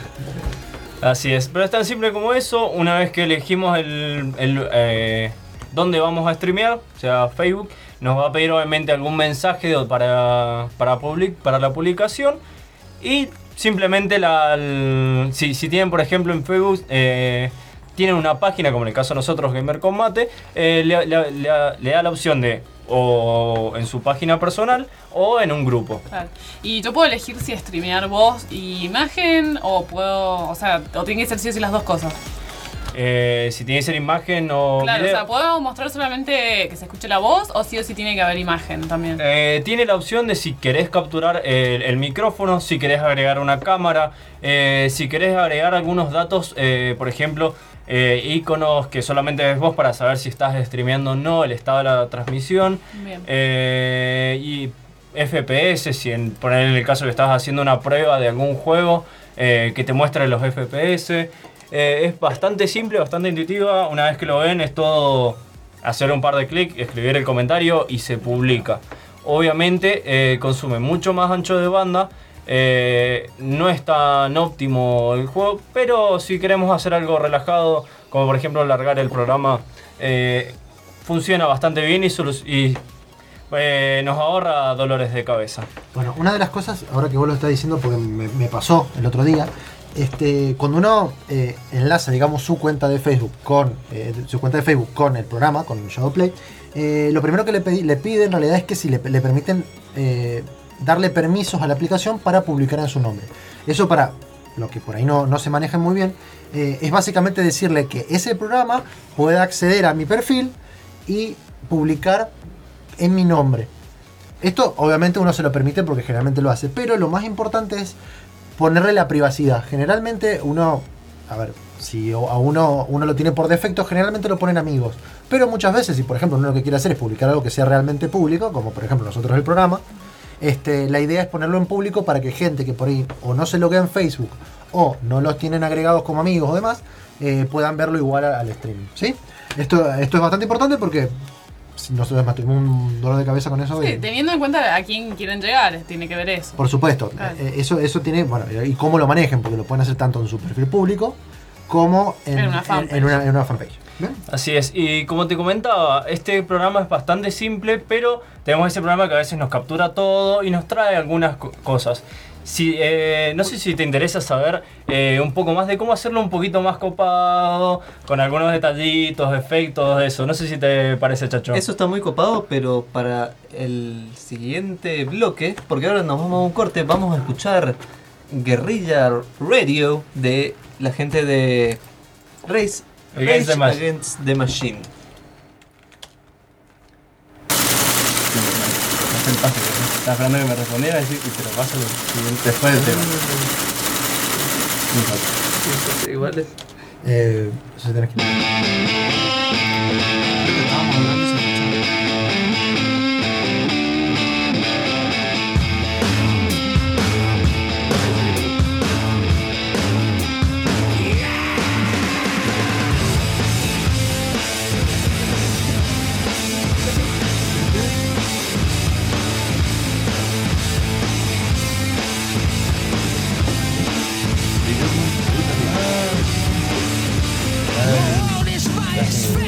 Así es, pero es tan simple como eso. Una vez que elegimos el, el, eh, dónde vamos a streamear, o sea, Facebook, nos va a pedir obviamente algún mensaje para, para, public, para la publicación. Y simplemente, la, el- si, si tienen, por ejemplo, en Facebook, eh, tienen una página, como en el caso de nosotros, Gamer Combate, eh, le, da la opción de o en su página personal o en un grupo. Y yo puedo elegir si streamear voz y imagen o puedo, o sea, o tienen que ser sí las dos cosas. Eh, si tiene que ser imagen o Claro, o sea, puedo mostrar solamente que se escuche la voz o sí o sí tiene que haber imagen también. Eh, tiene la opción de si querés capturar el, el micrófono, si querés agregar una cámara, eh, si querés agregar algunos datos, por ejemplo, iconos que solamente ves vos para saber si estás streameando o no, el estado de la transmisión. Bien. Y FPS, si en, poner en el caso que estás haciendo una prueba de algún juego, eh, que te muestre los FPS. Eh, es bastante simple, bastante intuitiva. Una vez que lo ven, es todo hacer un par de clics, escribir el comentario y se publica. Obviamente, eh, consume mucho más ancho de banda. eh, no es tan óptimo el juego, pero si queremos hacer algo relajado, como por ejemplo largar el programa, funciona bastante bien y, nos ahorra dolores de cabeza. Bueno, una de las cosas, ahora que vos lo estás diciendo, porque me pasó el otro día, este, cuando uno eh, enlaza, digamos, su cuenta de Facebook con eh, su cuenta de Facebook con el programa, con Shadowplay, eh, lo primero que le, pide en realidad es que si le, permiten eh, darle permisos a la aplicación para publicar en su nombre. Eso para lo que por ahí no, no se maneja muy bien, es básicamente decirle que ese programa pueda acceder a mi perfil y publicar en mi nombre. Esto obviamente uno se lo permite porque generalmente lo hace, pero lo más importante es ponerle la privacidad. Generalmente uno, a ver, si a uno, uno lo tiene por defecto, generalmente lo ponen amigos. Pero muchas veces, si por ejemplo uno lo que quiere hacer es publicar algo que sea realmente público, como por ejemplo nosotros el programa, este, la idea es ponerlo en público para que gente que por ahí o no se loguea en Facebook o no los tienen agregados como amigos o demás, eh, puedan verlo igual al streaming. ¿sí? Esto, esto es bastante importante porque nosotros tuvimos un dolor de cabeza con eso. Sí, y- teniendo en cuenta a quién quieren llegar, tiene que ver eso. por supuesto, Claro. eh, eso, eso tiene, bueno, y cómo lo manejen, porque lo pueden hacer tanto en su perfil público como en, En una en- fanpage. en una, en una fanpage. ¿Bien? Así es, y como te comentaba, este programa es bastante simple, pero tenemos ese programa que a veces nos captura todo y nos trae algunas co- cosas. Si, eh, no sé si te interesa saber eh, un poco más de cómo hacerlo un poquito más copado, con algunos detallitos, efectos, eso. No sé si te parece, Chacho. Eso está muy copado, pero para el siguiente bloque, porque ahora nos vamos a un corte, vamos a escuchar Guerrilla Radio de la gente de Race Against Rage the Machine. Against the Machine. Es el pase, ¿no? Estaba esperando que me respondiera y te lo paso después del tema. Igual es. Eh, eso tenés que-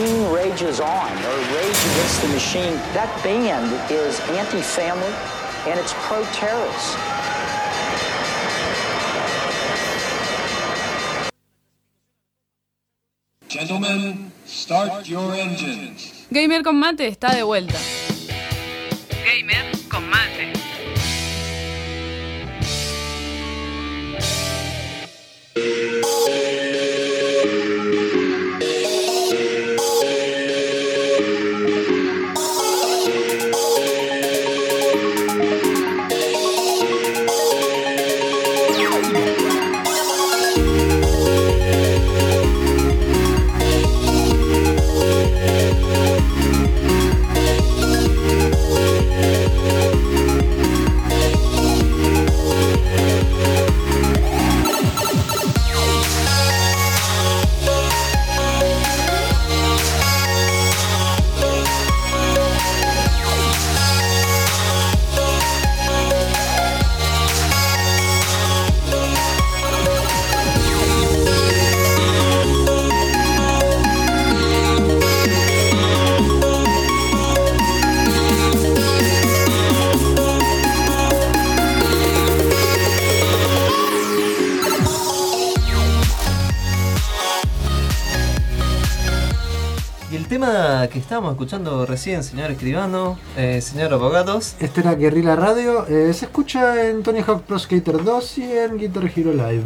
machine rages on or rage against the machine, that band is anti-family and it's pro-terrorist. Gentlemen, start your engines. Gamer con mate está de vuelta. Gamer con mate. Estábamos escuchando recién, señor escribano, eh, señor abogados, Este era Guerrilla Radio. eh, se escucha en Tony Hawk Pro Skater 2 y en Guitar Hero Live.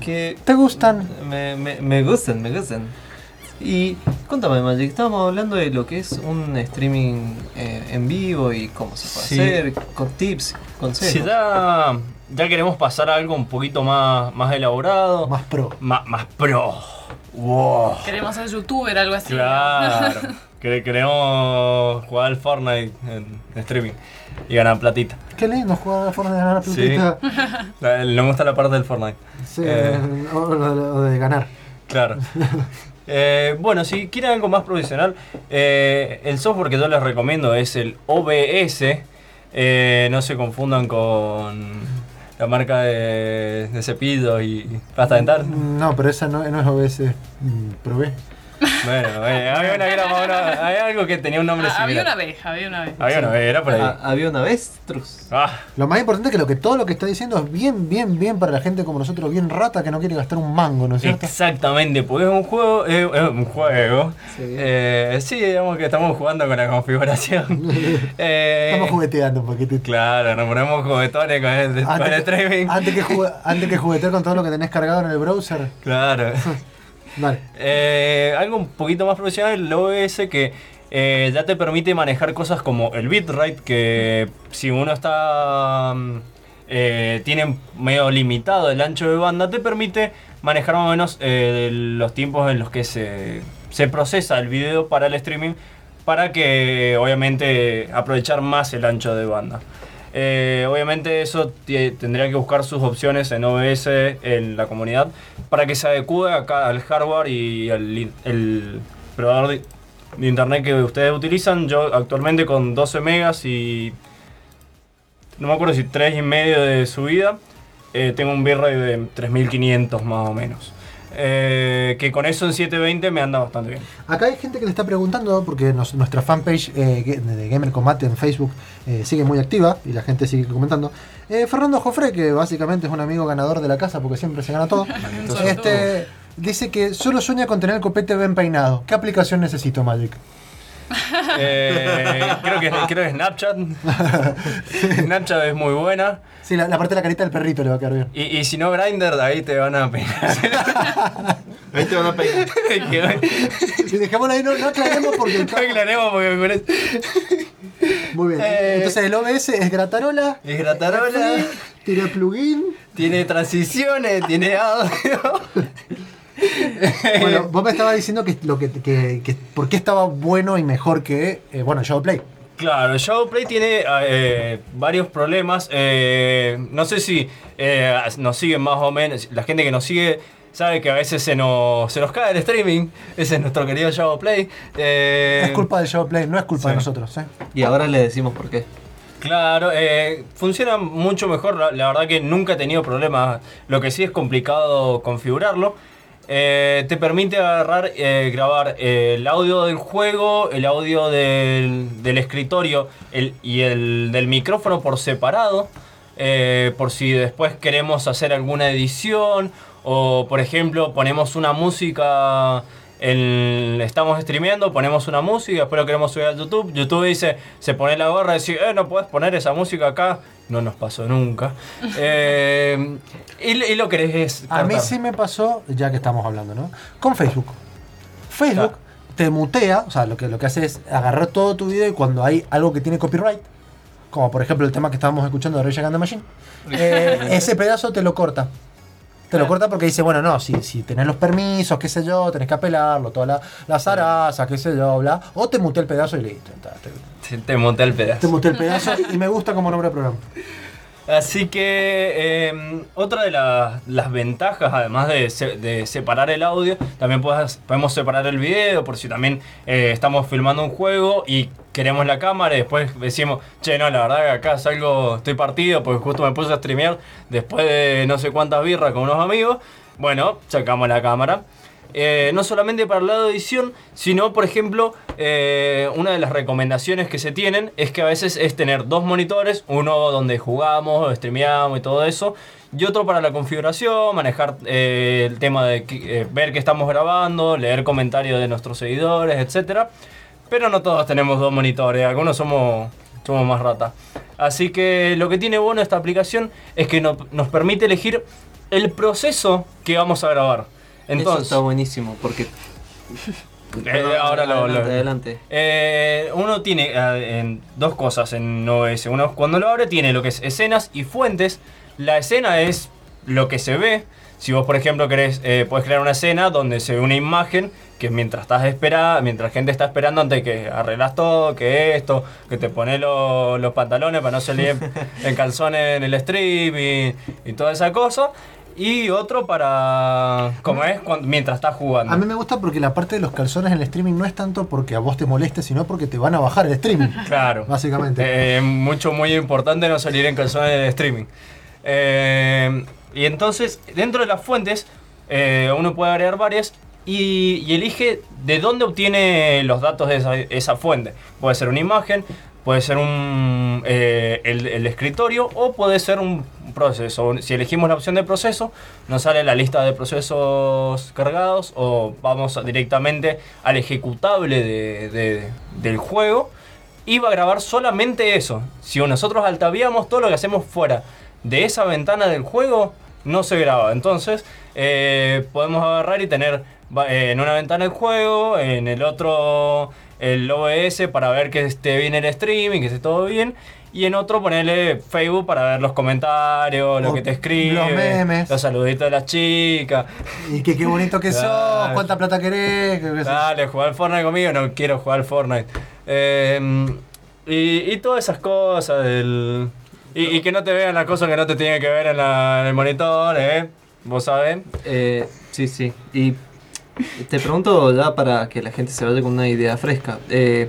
que ¿Te gustan? me, me, me gustan, me gustan. Y contame, Magic, estábamos hablando de lo que es un streaming eh, en vivo y cómo se puede Sí. hacer, con tips, consejos. Si ya, ya queremos pasar a algo un poquito más, más elaborado, Más pro. ma- más pro. Wow. Queremos ser youtuber, algo así. Claro. Que- Queremos jugar al Fortnite en streaming y ganar platita. Qué lindo jugar a forma de ganar Sí. platita. La- No me gusta la parte del Fortnite. Sí, Eh. o, o de ganar. Claro. Eh, bueno, si quieren algo más profesional, eh, el software que yo les recomiendo es el OBS. Eh, no se confundan con la marca de, de cepillos y pasta dental. No, pero esa no, no es OBS. mm, Probé. Bueno, eh, había, una que era más había algo que tenía un nombre Ah, había similar. una vez, había una vez. Había una vez, era por ahí. Ah, había una vez, Trus. Ah, Lo más importante es que, lo que todo lo que está diciendo es bien, bien, bien para la gente como nosotros, bien rata que no quiere gastar un mango, ¿no es cierto? exactamente, porque es un juego. Es, es un juego. Sí. Eh, sí, digamos que estamos jugando con la configuración. Eh, Estamos jugueteando un poquitito. Claro, nos ponemos juguetones con el, con el streaming. antes que, antes que juguetear con todo lo que tenés cargado en el browser. Claro. Eh, algo un poquito más profesional, el OBS que eh, ya te permite manejar cosas como el bitrate, que si uno está mm, eh, tiene medio limitado el ancho de banda, te permite manejar más o menos los tiempos en los que se, se procesa el video para el streaming, para que obviamente aprovechar más el ancho de banda. Eh, obviamente eso tendría que buscar sus opciones en OBS en la comunidad para que se adecue acá al hardware y al el proveedor de, de internet que ustedes utilizan. Yo actualmente con 12 megas y no me acuerdo si 3 y medio de subida, eh, tengo un bitrate de 3500 más o menos. Eh, que con eso en 720 me anda bastante bien. Acá hay gente que le está preguntando, porque nos- nuestra fanpage eh, de Gamer Combate en Facebook eh, sigue muy activa y la gente sigue comentando. Eh, Fernando Jofre, que básicamente es un amigo ganador de la casa porque siempre se gana todo, este, dice que solo sueña con tener el copete bien peinado. ¿Qué aplicación necesito, Magic? Eh, creo, que, creo que Snapchat. Snapchat es muy buena. Sí, la, la parte de la carita del perrito le va a quedar bien. Y, y si no Grindr, ahí te van a peinar. Ahí te van a peinar. Y dejémoslo ahí, no, no aclaremos porque el No aclaremos porque con eso- Muy bien. Eh. Entonces el OBS es gratarola. Es gratarola, Tiene plugin. tiene transiciones, tiene audio. Bueno, vos me estabas diciendo que lo que, que, que por qué estaba bueno y mejor que eh, bueno, Shadowplay. Claro, Shadowplay tiene eh, varios problemas. eh, no sé si eh, nos siguen más o menos. La gente que nos sigue sabe que a veces se nos, se nos cae el streaming. Ese es nuestro querido Shadowplay. Eh, Es culpa del Shadowplay, no es culpa de nosotros. ¿eh? Y ahora le decimos por qué. Claro, eh, funciona mucho mejor. La, la verdad que nunca he tenido problemas. Lo que sí es complicado configurarlo. Eh, te permite agarrar, eh, grabar el audio del juego, el audio del, del escritorio el- y el del micrófono por separado. eh, por si después queremos hacer alguna edición o por ejemplo ponemos una música estamos streameando, ponemos una música, después lo queremos subir a YouTube. YouTube dice, se pone la gorra y dice, eh, no puedes poner esa música acá. No nos pasó nunca. Eh, y, y lo querés es A mí cortar. sí me pasó, ya que estamos hablando, ¿no? Con Facebook. Facebook te mutea, o sea, lo que, lo que hace es agarrar todo tu video y cuando hay algo que tiene copyright, como por ejemplo el tema que estábamos escuchando de Rage Against the Machine, eh, ese pedazo te lo corta. Te lo corta porque dice, bueno, no, si, si tenés los permisos, qué sé yo, tenés que apelarlo, toda la, la zaraza, qué sé yo, bla. O te mutea el pedazo y listo. Te, Te, te monté el pedazo. te mutea el pedazo y me gusta como nombre de programa. Así que eh, otra de la- las ventajas, además de, se- de separar el audio, también podemos separar el video por si también eh, estamos filmando un juego y queremos la cámara y después decimos, che, no, la verdad que acá salgo, estoy partido porque justo me puse a streamear después de no sé cuántas birras con unos amigos. Bueno, sacamos la cámara. Eh, no solamente para el lado de edición, sino, por ejemplo, eh, una de las recomendaciones que se tienen es que a veces es tener dos monitores, uno donde jugamos, streameamos y todo eso, y otro para la configuración, manejar eh, el tema de ver que estamos grabando, leer comentarios de nuestros seguidores, etc. Pero no todos tenemos dos monitores, algunos somos, somos más ratas. Así que lo que tiene bueno esta aplicación es que no- nos permite elegir el proceso que vamos a grabar. Entonces, Eso está buenísimo porque. eh, ahora lo, adelante, lo- adelante. Eh, uno tiene eh, en dos cosas en OS. Uno cuando lo abre tiene lo que es escenas y fuentes. La escena es lo que se ve. Si vos, por ejemplo, querés, eh, puedes crear una escena donde se ve una imagen que mientras estás esperando, mientras gente está esperando antes que arreglas todo, que esto, que te pones lo- los pantalones para no salir en calzones en el stream y, y toda esa cosa. Y otro para, como es, cuando- mientras estás jugando. A mí me gusta porque la parte de los calzones en el streaming no es tanto porque a vos te moleste, sino porque te van a bajar el streaming. Claro. Básicamente. Eh, mucho, muy importante no salir en calzones de streaming. Eh, y entonces, dentro de las fuentes, eh, uno puede agregar varias y, y elige de dónde obtiene los datos de esa, esa fuente. Puede ser una imagen, puede ser un, eh, el, escritorio o puede ser un proceso. Si elegimos la opción de proceso, nos sale la lista de procesos cargados o vamos directamente al ejecutable de- de- del juego y va a grabar solamente eso. Si nosotros altaviamos todo lo que hacemos fuera de esa ventana del juego, no se graba. Entonces, eh, podemos agarrar y tener en una ventana el juego, en el otro el OBS para ver que esté bien el streaming, que esté todo bien. Y en otro ponerle Facebook para ver los comentarios, lo O que te escribe, los memes. los saluditos de las chicas. Y que qué bonito que sos, cuánta plata querés. que- que- Dale, jugar al Fortnite conmigo, no quiero jugar al Fortnite. Eh, y, y todas esas cosas, del, y, y que no te vean las cosas que no te tienen que ver en, la- en el monitor, ¿eh? Vos sabés. Eh, sí, sí. Y te pregunto ya para que la gente se vaya con una idea fresca. Eh,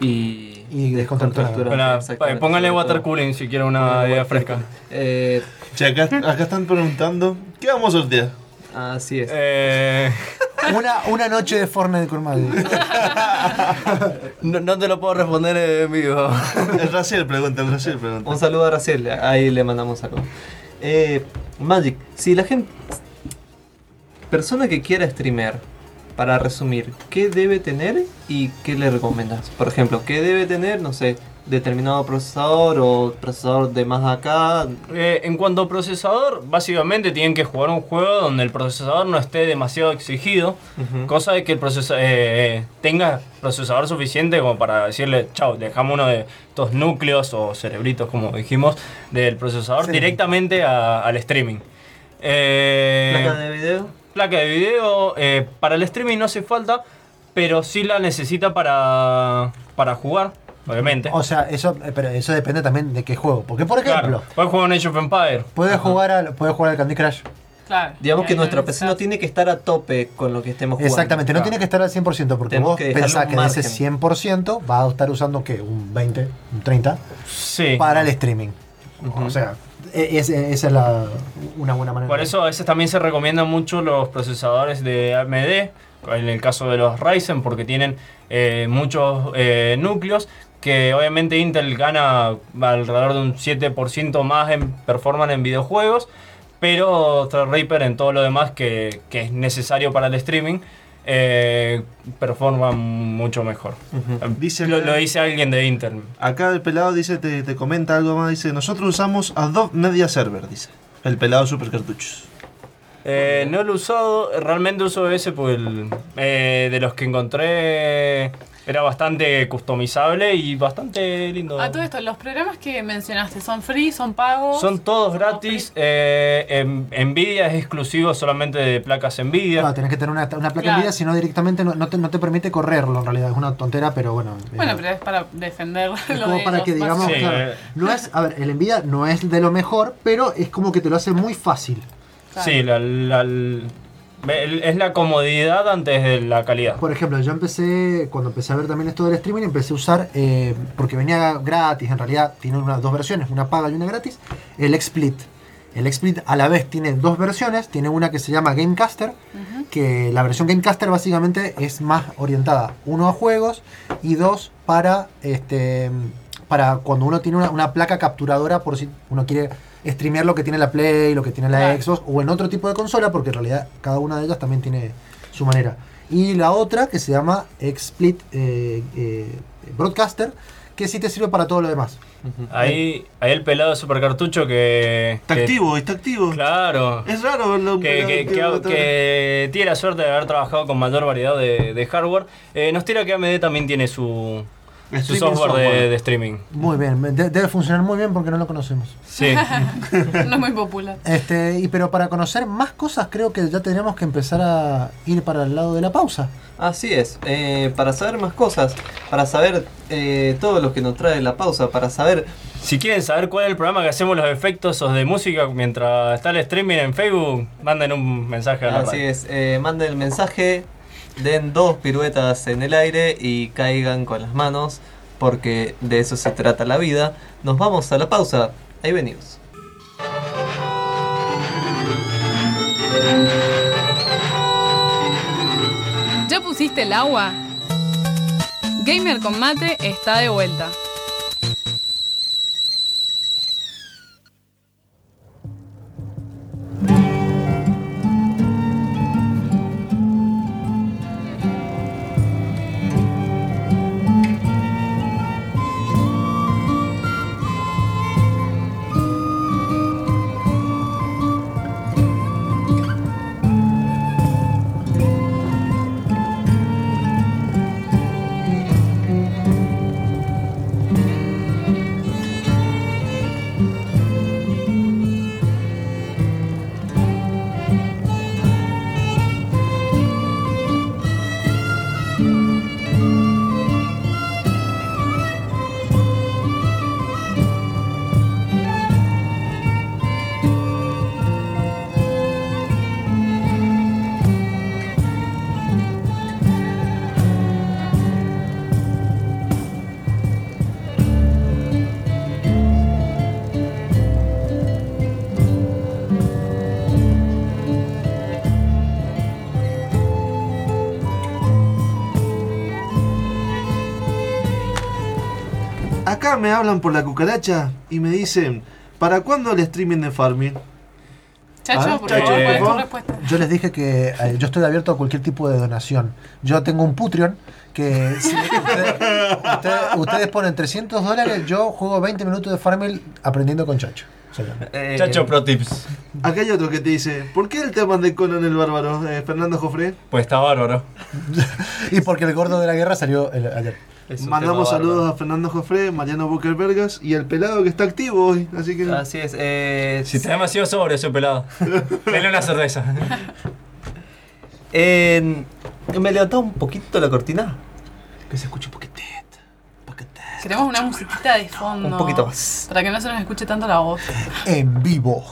y, Y descontracturada. póngale sobre water cooling si quiere una Póngale idea fresca. Eh, Che, acá, acá están preguntando, ¿qué vamos a sortear? así es. Eh, Una, una noche de Fortnite con Madrid. No, no te lo puedo responder en vivo. El Raciel pregunta, el Raciel pregunta. Un saludo a Raciel, ahí le mandamos algo. Eh, Magic, si la gente. Persona que quiera streamear, para resumir, ¿qué debe tener y qué le recomiendas? Por ejemplo, ¿qué debe tener, no sé, determinado procesador o procesador de más acá? eh, en cuanto a procesador, básicamente tienen que jugar un juego donde el procesador no esté demasiado exigido. Cosa de que el procesador tenga procesador suficiente como para decirle, chao, dejamos uno de estos núcleos o cerebritos, como dijimos, del procesador Sí. directamente a- al streaming. Eh, ¿Placa de video? Placa de video, eh, para el streaming no hace falta, pero sí la necesita para, para jugar, obviamente. O sea, eso, eh, pero eso depende también de qué juego. Porque, por ejemplo, Claro, puedes jugar un Age of Empire. puedes jugar, al, puedes jugar al Candy Crush. Claro. Digamos Y que nuestra no PC no tiene que estar a tope con lo que estemos jugando. Exactamente, no claro. tiene que estar al 100% porque Tenemos vos que pensás que de ese margen. 100% vas a estar usando ¿qué? un 20, un 30 Sí. para el streaming. O sea, es- esa es la, una buena manera. Por eso a veces también se recomiendan mucho los procesadores de AMD, en el caso de los Ryzen, porque tienen eh, muchos eh, núcleos que obviamente Intel gana alrededor de un 7% más en performance en videojuegos, pero Threadripper en todo lo demás que, que es necesario para el streaming, eh, performa mucho mejor. Dice lo, dice alguien de Intel. Acá el pelado dice, te, te comenta algo más, dice, nosotros usamos Adobe Media Server, dice. El pelado Super Cartuchos. Eh, no lo he usado, realmente uso ese porque el, eh, de los que encontré era bastante customizable y bastante lindo. A todo esto, los programas que mencionaste, ¿son free, son pagos? Son todos gratis. eh, en- Nvidia es exclusivo solamente de placas Nvidia. Claro, tenés que tener una, una placa Claro. Nvidia, si no directamente no, no te, no te permite correrlo en realidad. Es una tontera, pero bueno. eh, Bueno, pero es para defender es lo como de para ellos, que digamos, Sí, claro, eh. no es, a ver, el Nvidia no es de lo mejor, pero es como que te lo hace muy fácil. Sí, la- la- el- es la comodidad antes de la calidad. Por ejemplo, yo empecé, cuando empecé a ver también esto del streaming, empecé a usar, eh, porque venía gratis, en realidad tiene unas dos versiones, una paga y una gratis, el XSplit. El XSplit a la vez tiene dos versiones, tiene una que se llama Gamecaster, que la versión Gamecaster básicamente es más orientada, uno a juegos y dos para este para cuando uno tiene una, una placa capturadora por si uno quiere streamear lo que tiene la Play, lo que tiene la Claro. Xbox o en otro tipo de consola, porque en realidad cada una de ellas también tiene su manera. Y la otra que se llama XSplit eh, eh, Broadcaster, que sí te sirve para todo lo demás. Ahí, ahí el pelado de Super Cartucho que. Está que- activo, está activo. Claro. Es raro que, que- que- que tiene la suerte de haber trabajado con mayor variedad de, de hardware. Eh, nos tira que AMD también tiene su, su software, de- software. De, streaming. Muy bien, de- debe funcionar muy bien porque no lo conocemos. Sí. no es muy popular. Este, y pero para conocer más cosas creo que ya tenemos que empezar a ir para el lado de la pausa. Así es, eh, para saber más cosas, para saber eh, todo lo que nos trae la pausa, para saber si quieren saber cuál es el programa que hacemos los efectos o de música mientras está el streaming en Facebook, manden un mensaje a la Así radio. es, eh, manden el mensaje, den dos piruetas en el aire y caigan con las manos, porque de eso se trata la vida. Nos vamos a la pausa, ahí venimos. ¿Ya pusiste el agua? Gamer con mate está de vuelta. Acá me hablan por la cucaracha y me dicen, ¿para cuándo el streaming de Farming? Chacho, Ah, por Chacho, favor, ¿cuál es tu por favor. respuesta? Yo les dije que eh, yo estoy abierto a cualquier tipo de donación. Yo tengo un Patreon que si ustedes, ustedes- ustedes ponen 300 dólares, yo juego 20 minutos de Farmville aprendiendo con Chacho. Eh, Chacho Pro Tips. Acá hay otro que te dice, ¿por qué el tema de Conan el Bárbaro, eh, Fernando Jofre? Pues está bárbaro. Y porque el gordo de la guerra salió el- ayer. Es Mandamos saludos a Fernando Jofre, Mariano Buker Vergas y el pelado que está activo hoy. Así que Así es, eh, Si está demasiado sobre ese pelado, denle una cerveza. en- me levantó un poquito la cortina. Que se escuche un poquitito. Queremos una musiquita de fondo. Un poquito más. Para que no se nos escuche tanto la voz. En vivo.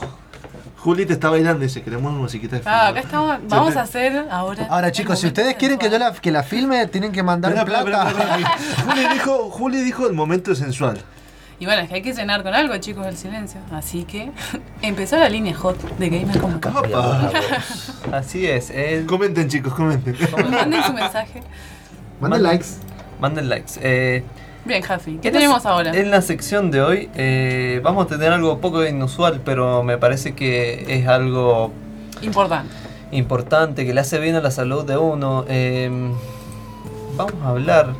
Juli te está bailando y dice, queremos una musiquita de Ah, fondo". acá estamos. Vamos a hacer ahora. Ahora chicos, si ustedes quieren que yo la, que la filme, tienen que mandar plata. Juli, dijo, Juli dijo el momento sensual. Y bueno, es que hay que llenar con algo, chicos, el silencio. Así que empezó la línea hot de Gamer como. Opa. Así es. eh, Comenten, chicos, comenten. Manden su mensaje. Manden likes. manden likes. Eh, Bien, Jafi, ¿qué en la tenemos se- ahora? En la sección de hoy eh, vamos a tener algo poco inusual, pero me parece que es algo Importante. importante, que le hace bien a la salud de uno. Eh, vamos a hablar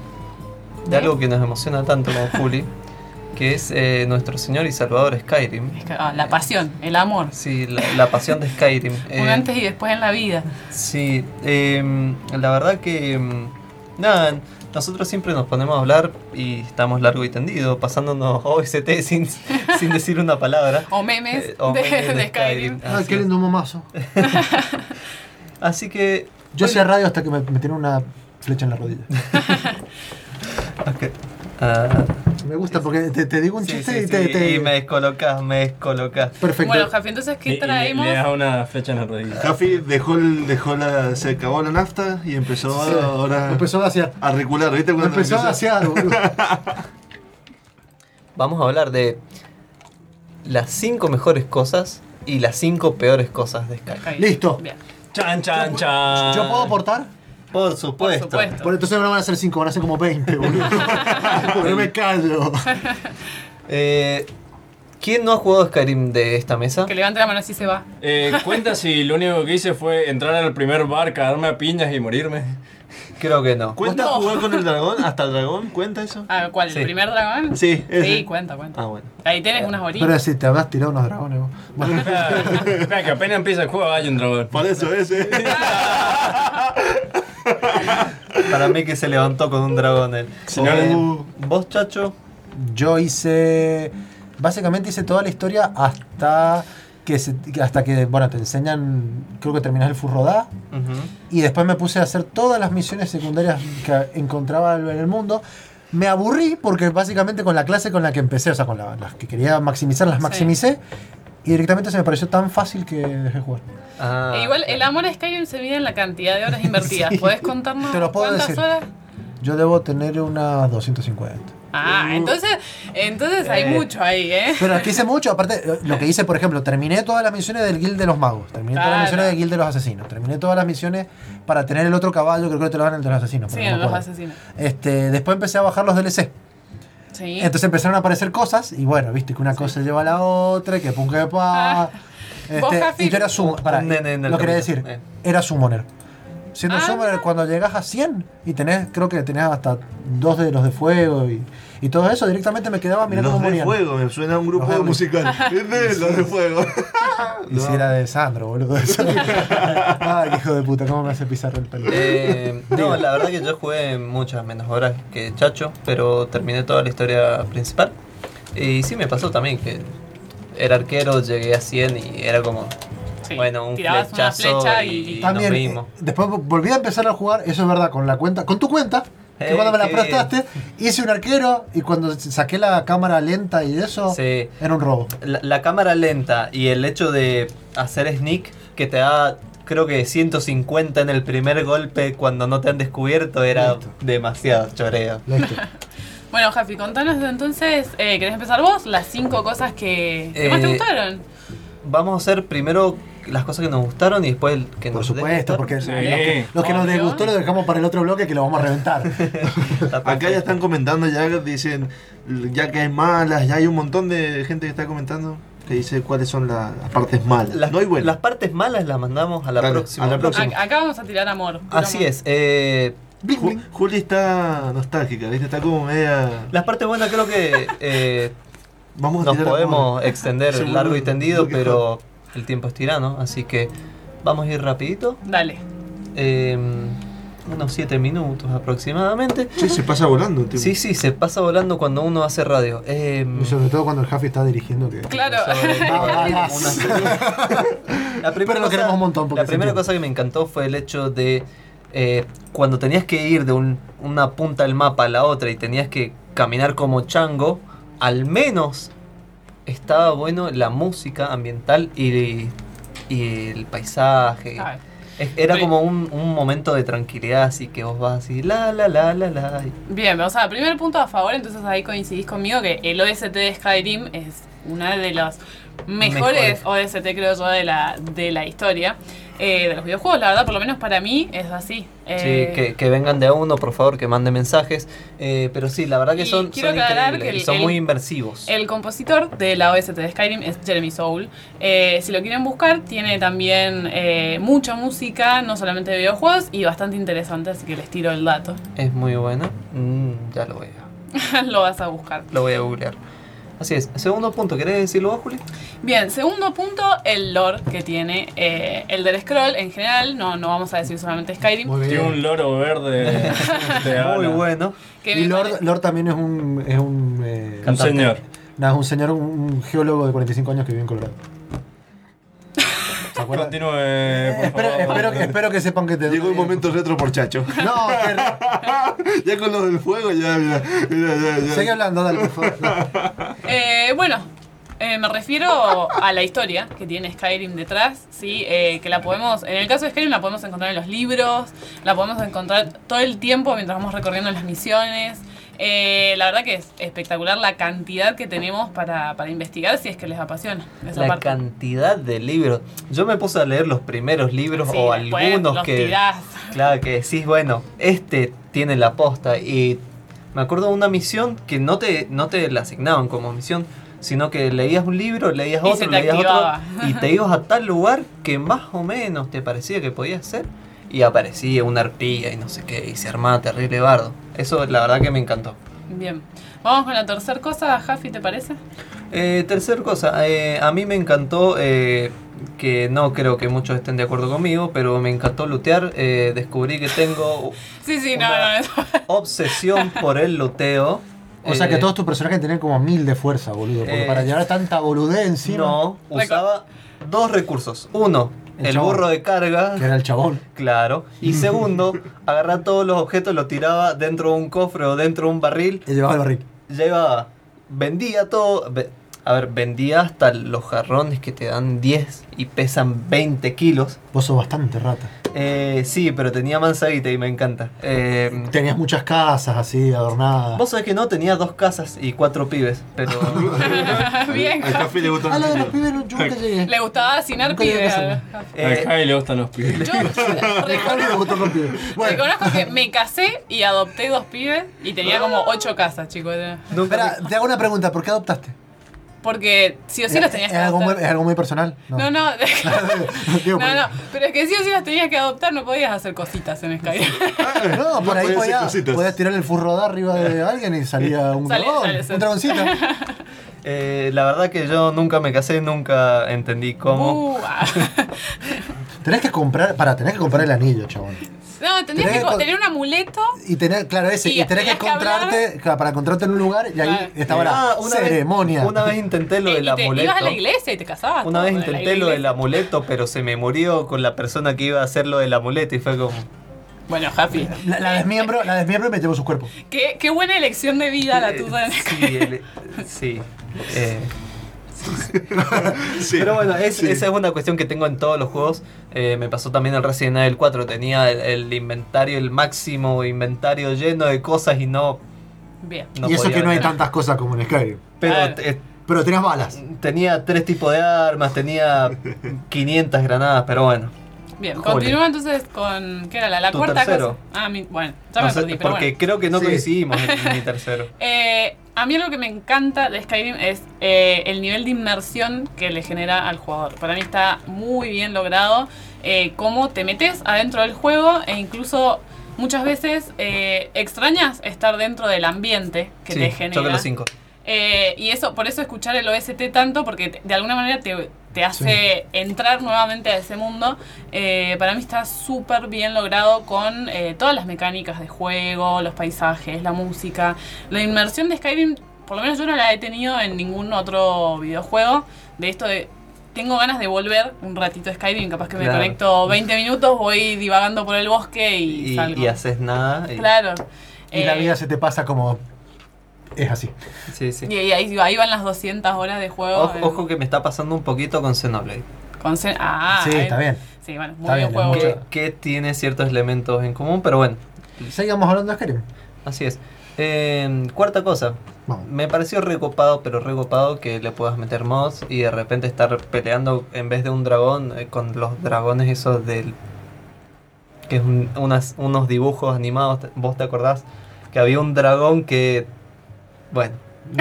de algo que nos emociona tanto como Juli, que es eh, nuestro señor y salvador Skyrim. Ah, la pasión, el amor. Sí, la, la pasión de Skyrim. Un Eh, antes y después en la vida. Sí, em, la verdad que em, nada, nosotros siempre nos ponemos a hablar y estamos largo y tendido, pasándonos OST sin, sin decir una palabra. O memes, Eh, o de, memes de Skyrim. Ah, qué lindo momazo. Así que. Yo bueno, hacía radio hasta que me metieron una flecha en la rodilla. ok. Ah, Me gusta porque te, te digo un sí, chiste sí, y te. sí, te- y me descolocas, me descolocas. Perfecto. Bueno, Jafi, entonces, ¿qué traemos? Le, le das una flecha en la rodilla. Jafi dejó, el- dejó la, se acabó la nafta y empezó Sí, ahora empezó a vaciar. a recular, ¿viste? Cuando Empezó a boludo. Vamos a hablar de las 5 mejores cosas y las 5 peores cosas de. Skyrim. Listo. Bien. Chan, chan, chan. ¿Yo puedo aportar? Por Por supuesto. supuesto. Por entonces no van a ser 5, van a ser como 20, boludo. Porque no me callo. Eh, ¿Quién no ha jugado Skyrim de esta mesa? Que levante la mano así se va. Eh, cuenta si lo único que hice fue entrar al primer bar, cagarme a piñas y morirme. Creo que no. ¿Cuenta No. jugar con el dragón? ¿Hasta el dragón? ¿Cuenta eso? Ah, ¿Cuál? Sí. ¿El primer dragón? Sí, ese. Sí, cuenta, cuenta. Ah, bueno. Ahí tenés unas Pero horitas. si te habrás tirado unos dragones vos. Bueno, que apenas empieza el juego hay un dragón. Por eso ese. Para mí que se levantó con un dragón él. Si no, Eh, Uh. ¿Vos, Chacho? yo hice. Básicamente hice toda la historia hasta que, se- hasta que, bueno, te enseñan, creo que terminás el Furrodá. Ujú. Y después me puse a hacer todas las misiones secundarias que encontraba en el mundo. Me aburrí porque básicamente con la clase con la que empecé, o sea, con la- las que quería maximizar, las Sí. Y directamente se me pareció tan fácil que dejé jugar. Ah, E igual, el amor a Skyrim se mide en la cantidad de horas invertidas. Sí. ¿Podés contarnos Te lo puedo cuántas decir. horas? Yo debo tener unas 250. Ah, entonces, entonces hay Eh. mucho ahí, ¿eh? Pero es que hice mucho, aparte, eh, lo que hice, por ejemplo, terminé todas las misiones del Guild de los Magos, terminé todas las misiones del Guild de los Asesinos, terminé todas las misiones para tener el otro caballo, creo que te lo dan el de los asesinos. Sí, no los asesinos. Este, después empecé a bajar los DLC. Sí. Entonces empezaron a aparecer cosas, y bueno, viste que una cosa lleva a la otra, que pum que pa. Ah. ¿Vos, Este, y yo era sumo, el lo quería decir, eh. era summoner. Siendo Ah, summoner, mira. cuando llegas a 100 y tenés, creo que tenés hasta dos de los de fuego y, y todo eso, directamente me quedaba mirando Los cómo de morían. fuego, me suena a un grupo Los de- musical. Los de fuego. Y si era de Sandro, boludo. Ay, hijo de puta, cómo me hace pisar el pelo. Eh, no, la verdad que yo jugué muchas menos horas que Chacho, pero terminé toda la historia principal. Y sí me pasó también que era arquero, llegué a 100 y era como, Sí. bueno, un Tirabas una flechazo flecha y, y- y También, nos eh, vimos. después volví a empezar a jugar, eso es verdad, con la cuenta, con tu cuenta, que Eh, cuando me la prestaste, hice un arquero y cuando saqué la cámara lenta y eso, Sí. era un robo. La, la cámara lenta y el hecho de hacer sneak que te da creo que 150 en el primer golpe cuando no te han descubierto era Listo. demasiado choreo. Listo. Bueno, Jafi, contanos entonces, eh, ¿querés empezar vos? Las cinco cosas que, que más te Eh, gustaron. Vamos a hacer primero las cosas que nos gustaron y después el que Por nos supuesto, porque Sí. lo que, nos Obvio. desgustó lo dejamos para el otro bloque que lo vamos a reventar. Acá ya están comentando, ya dicen, ya que hay malas, ya hay un montón de gente que está comentando que dice cuáles son la- las partes malas. Las, no hay buenas. las partes malas las mandamos a la Dale, próxima. a la próxima. A- acá vamos a tirar amor. Así amor. es. eh, Bling, Ju- bling. Juli está nostálgica, ¿viste? Está como media. las partes buenas creo que eh, Vamos a nos tirar podemos amor. extender largo y tendido, pero el tiempo es tirano, así que vamos a ir rapidito. Dale. eh, unos 7 minutos aproximadamente. Sí, se pasa volando. tipo. Sí, sí, se pasa volando cuando uno hace radio. Eh, Y sobre todo cuando el Jafi está dirigiendo que... Claro. La primera Pero lo queremos un montón porque La primera cosa que me encantó fue el hecho de eh, cuando tenías que ir de un- una punta del mapa a la otra y tenías que caminar como chango, al menos estaba bueno la música ambiental y, y el paisaje. Era como un, un momento de tranquilidad, así que vos vas así, la, la, la, la, la. Bien, o sea, primer punto a favor, entonces ahí coincidís conmigo que el OST de Skyrim es una de las mejores OST, creo yo, de la, de la historia eh, de los videojuegos. La verdad, por lo menos para mí, es así. Eh, Sí, que, que vengan de a uno, por favor, que manden mensajes. Eh, pero sí, la verdad que son, son increíbles que el- son muy inmersivos. El compositor de la OST de Skyrim es Jeremy Soule. Eh, si lo quieren buscar, tiene también eh, mucha música, no solamente de videojuegos, y bastante interesante, así que les tiro el dato. Es muy bueno. Mm, ya lo voy a, lo vas a buscar. lo voy a googlear. Así es. Segundo punto, ¿querés decirlo vos, Juli? Bien, segundo punto, el lore que tiene eh, el del scroll en general, no, no vamos a decir solamente Skyrim. Muy Tiene un loro verde de Muy bueno. que Y Lord, Lord también es un. Es un, eh, Un señor. nada, es un señor, un geólogo de 45 años que vive en Colorado. ¿Se acuerdan? Continúe, por Eh, espero, espero, que- espero que sepan que te Llegó el momento retro por Chacho. No, que- ya con lo del fuego, ya, mira, mira, ya, ya. sigue hablando, dale, por favor. No. Eh, bueno, eh, me refiero a la historia que tiene Skyrim detrás, ¿sí? Eh, que la podemos, en el caso de Skyrim la podemos encontrar en los libros, la podemos encontrar todo el tiempo mientras vamos recorriendo las misiones. Eh, la verdad que es espectacular la cantidad que tenemos para, para investigar si es que les apasiona esa La parte. cantidad de libros. Yo me puse a leer los primeros libros Sí, o algunos los que. tirás. Claro, que decís, bueno, este tiene la posta. Y me acuerdo de una misión que no te, no te la asignaban como misión, sino que leías un libro, leías Y otro, leías activaba. otro, y te ibas a tal lugar que más o menos te parecía que podías ser. Y aparecía una arpía y no sé qué, y se armaba terrible bardo. Eso la verdad que me encantó. Bien. Vamos con la tercera cosa, Jaffi, ¿te parece? Eh, tercer cosa, eh, a mí me encantó, eh, que no creo que muchos estén de acuerdo conmigo, pero me encantó lootear. eh, descubrí que tengo Sí, sí, no, Una- no, eso. obsesión por el looteo. O sea que todos tus personajes tenían como mil de fuerza, boludo. Porque Eh, para llevar tanta boludez encima. No, usaba dos recursos. Uno, El burro de carga. Que era el chabón. Claro. Y segundo, agarrar todos los objetos, los tiraba dentro de un cofre o dentro de un barril. Y llevaba el barril. Llevaba, vendía todo. a ver, vendía hasta los jarrones que te dan 10 y pesan 20 kilos. Vos sos bastante rata. Eh, sí, pero tenía mansadita y me encanta. Eh, Tenías muchas casas así, adornadas. Vos sabés que no, tenía dos casas y cuatro pibes, pero... Bien, Al café le gustan Ah, los lo de los niños. pibes, no, yo nunca llegué. Le gustaba asinar Nunca llegué a pibes. casarme. A eh, Javi le gustan los pibes. Yo A mí me gustan los pibes. Bueno, reconozco que me casé y adopté dos pibes y tenía como ocho casas, chicos. nunca espera, te hago una pregunta. ¿Por qué adoptaste? Porque sí o sí las tenías ¿Es que algo, muy, adoptar. ¿Es algo muy personal? No, no. Digo, No, no, pero es que sí o sí las tenías que adoptar, no podías hacer cositas en Skyrim. No, por ahí podías, podías tirar el furro de arriba de alguien y salía un Sale- dragón, sale- sale. un dragoncito. Eh, la verdad que yo nunca me casé, nunca entendí cómo. Uh, ah. Tenés que comprar, para, tenés que comprar el anillo, chabón. No, tenías Tenés que tener un amuleto. Y tener, claro, ese, Y y, tenés que tenías que hablar. encontrarte, claro, para encontrarte en un lugar y ahí Claro. estaba la Ah, una vez- ceremonia. una vez intenté lo eh, del y te amuleto. ibas a la iglesia y te casabas. Una vez intenté lo del amuleto, pero se me murió con la persona que iba a hacer lo del amuleto y fue como... Bueno, Happy. La, la desmiembro, la desmiembro y me llevo su cuerpo. Qué, qué buena elección de vida la tuya Eh, Sí, el- sí. eh, Sí. Pero bueno, es- Sí. esa es una cuestión que tengo en todos los juegos. Eh, me pasó también en Resident Evil 4. Tenía el, el inventario, el máximo inventario lleno de cosas y no. Bien. no y eso que no hay tantas cosas como en Skyrim. Pero Pero tenías balas. tenía tres tipos de armas, tenía 500 granadas, pero bueno. Bien, continúa entonces con. ¿Qué era la, la Tu cuarta tercero. cosa? Ah, mi, bueno, ya me sé, perdí, pero porque bueno. creo que no Sí. coincidimos en mi tercero. Eh, a mí algo que me encanta de Skyrim es eh, el nivel de inmersión que le genera al jugador. Para mí está muy bien logrado. Eh, cómo te metes adentro del juego e incluso muchas veces eh, extrañas estar dentro del ambiente que sí, te genera. los cinco. Eh, y eso, por eso escuchar el OST tanto, porque de alguna manera te, te hace entrar nuevamente a ese mundo. Eh, para mí está súper bien logrado con eh, todas las mecánicas de juego, los paisajes, la música. La inmersión de Skyrim, por lo menos yo no la he tenido en ningún otro videojuego. De esto de. Tengo ganas de volver un ratito a Skyrim, capaz que me Claro. conecto 20 minutos, voy divagando por el bosque y, Y, salgo. y haces nada. y- Claro. Y la Eh, vida se te pasa como. Es así. Sí, sí. y ahí, ahí van las 200 horas de juego. Ojo, que me está pasando un poquito con Xenoblade. Con C- ah, Sí, está bien. Sí, bueno, muy bien, juego. que, que tiene ciertos elementos en común, pero bueno, Seguimos hablando de Skyrim. así es. Eh, cuarta cosa, Vamos. me pareció recopado, pero recopado que le puedas meter mods y de repente estar peleando en vez de un dragón eh, con los dragones esos del... que es un- unas, unos dibujos animados, ¿vos te acordás? Que había un dragón que... Bueno,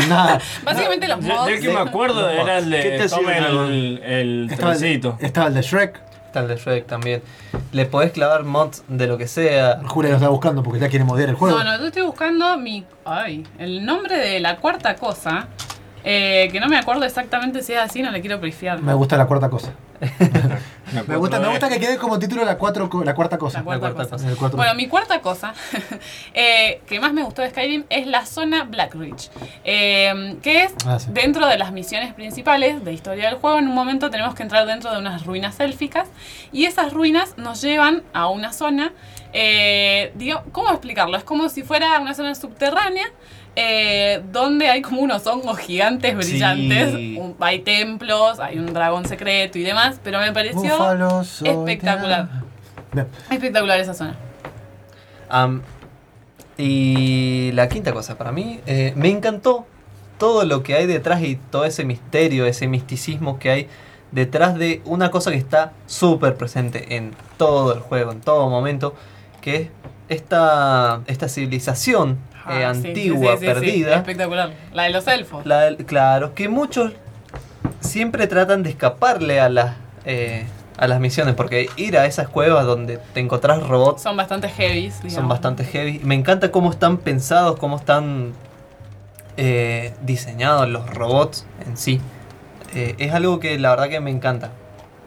Nada. Básicamente los mods. yo que me acuerdo era el ¿Qué te de hacía tome el el, el Estaba el, trencito. estaba el de Shrek. está el de Shrek también. Le podés clavar mods de lo que sea. Julia lo está buscando porque ya quiere modear el juego. No, no, yo estoy buscando mi. Ay, el nombre de la cuarta cosa. Eh, que no me acuerdo exactamente si es así, no le quiero pifiar. Me gusta la cuarta cosa. Me Me gusta, me gusta que quede como título la, cuatro, la cuarta cosa. La cuarta cuarta cosa. Bueno, mi cuarta cosa eh, que más me gustó de Skyrim es la zona Black Ridge, eh, que es Ah, sí. dentro de las misiones principales de historia del juego. En un momento tenemos que entrar dentro de unas ruinas élficas y esas ruinas nos llevan a una zona. Eh, digo, ¿Cómo explicarlo? Es como si fuera una zona subterránea. Eh, donde hay como unos hongos gigantes brillantes, Sí. un- hay templos, hay un dragón secreto y demás, pero me pareció espectacular. Espectacular esa zona. Y la quinta cosa, para mí, eh, me encantó todo lo que hay detrás y todo ese misterio, ese misticismo que hay detrás de una cosa que está súper presente en todo el juego, en todo momento, que es esta, esta civilización eh, Ah, antigua, sí, sí, sí, perdida. espectacular. La de los elfos. La- claro, que muchos siempre tratan de escaparle a las, eh, a las misiones, porque ir a esas cuevas donde te encontrás robots Son bastante heavy. son bastante heavy. Me encanta cómo están pensados, cómo están eh, diseñados los robots en sí. Eh, es algo que la verdad que me encanta.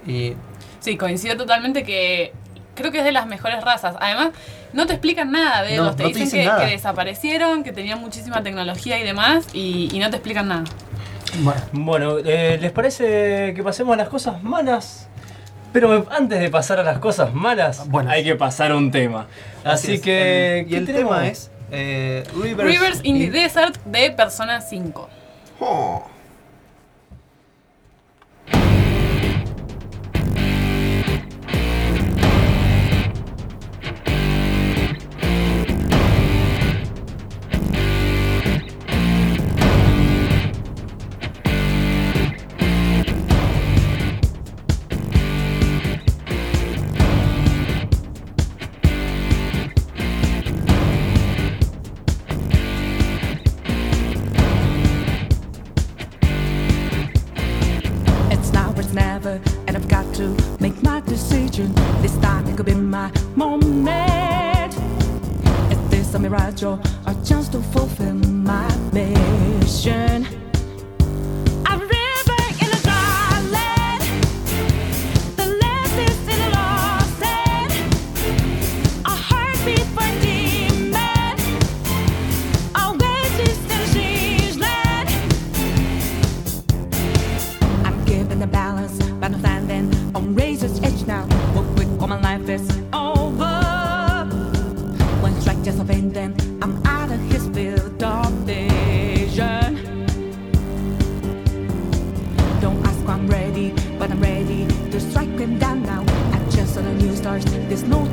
Y Sí, coincido totalmente que creo que es de las mejores razas. Además, no te explican nada de No, ellos. Te no te dicen dicen que, desaparecieron, que tenían muchísima tecnología y demás, y, y no te explican nada. Bueno, Bueno, eh, ¿les parece que pasemos a las cosas malas? Pero antes de pasar a las cosas malas, Bueno. hay que pasar a un tema. Así, es. que. El- y ¿qué el tenemos? tema es eh, Rivers, Rivers in the Desert de Persona 5. Oh. My moment. Is this a mirage or a chance to fulfill my mission? There's no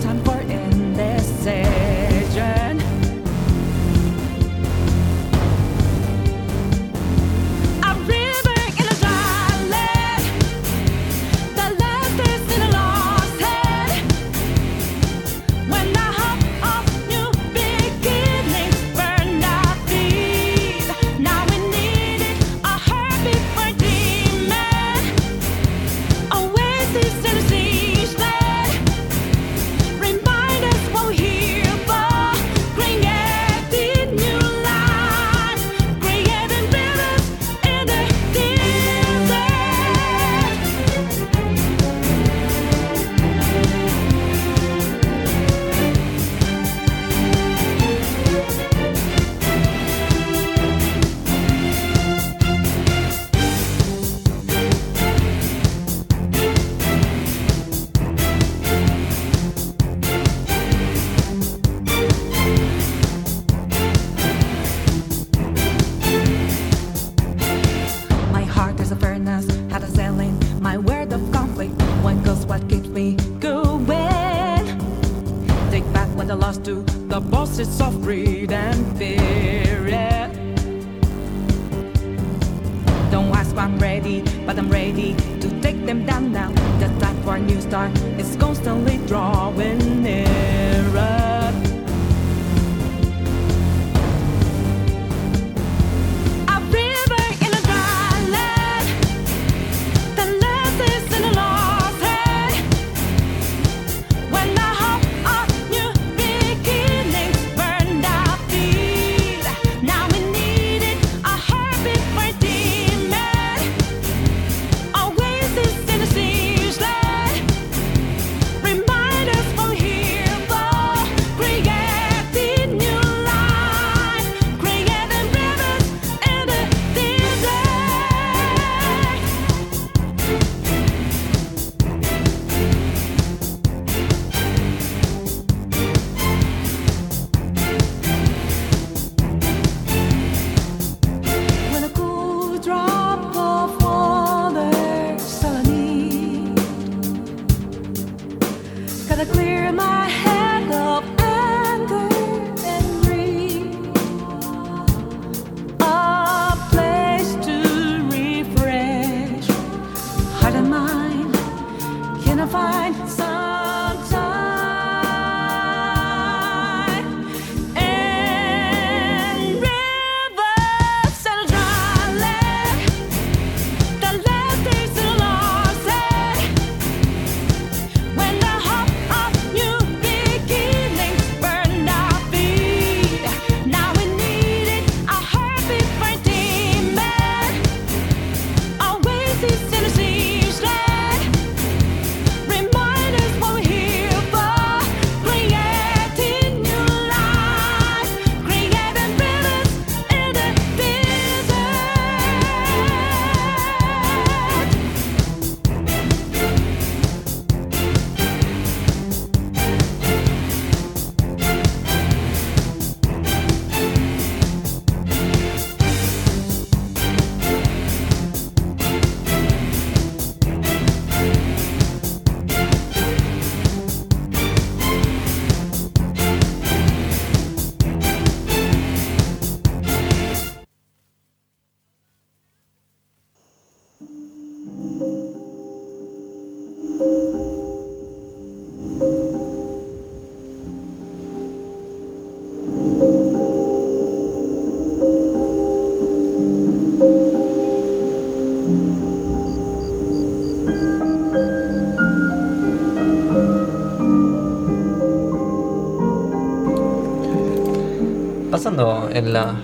En la,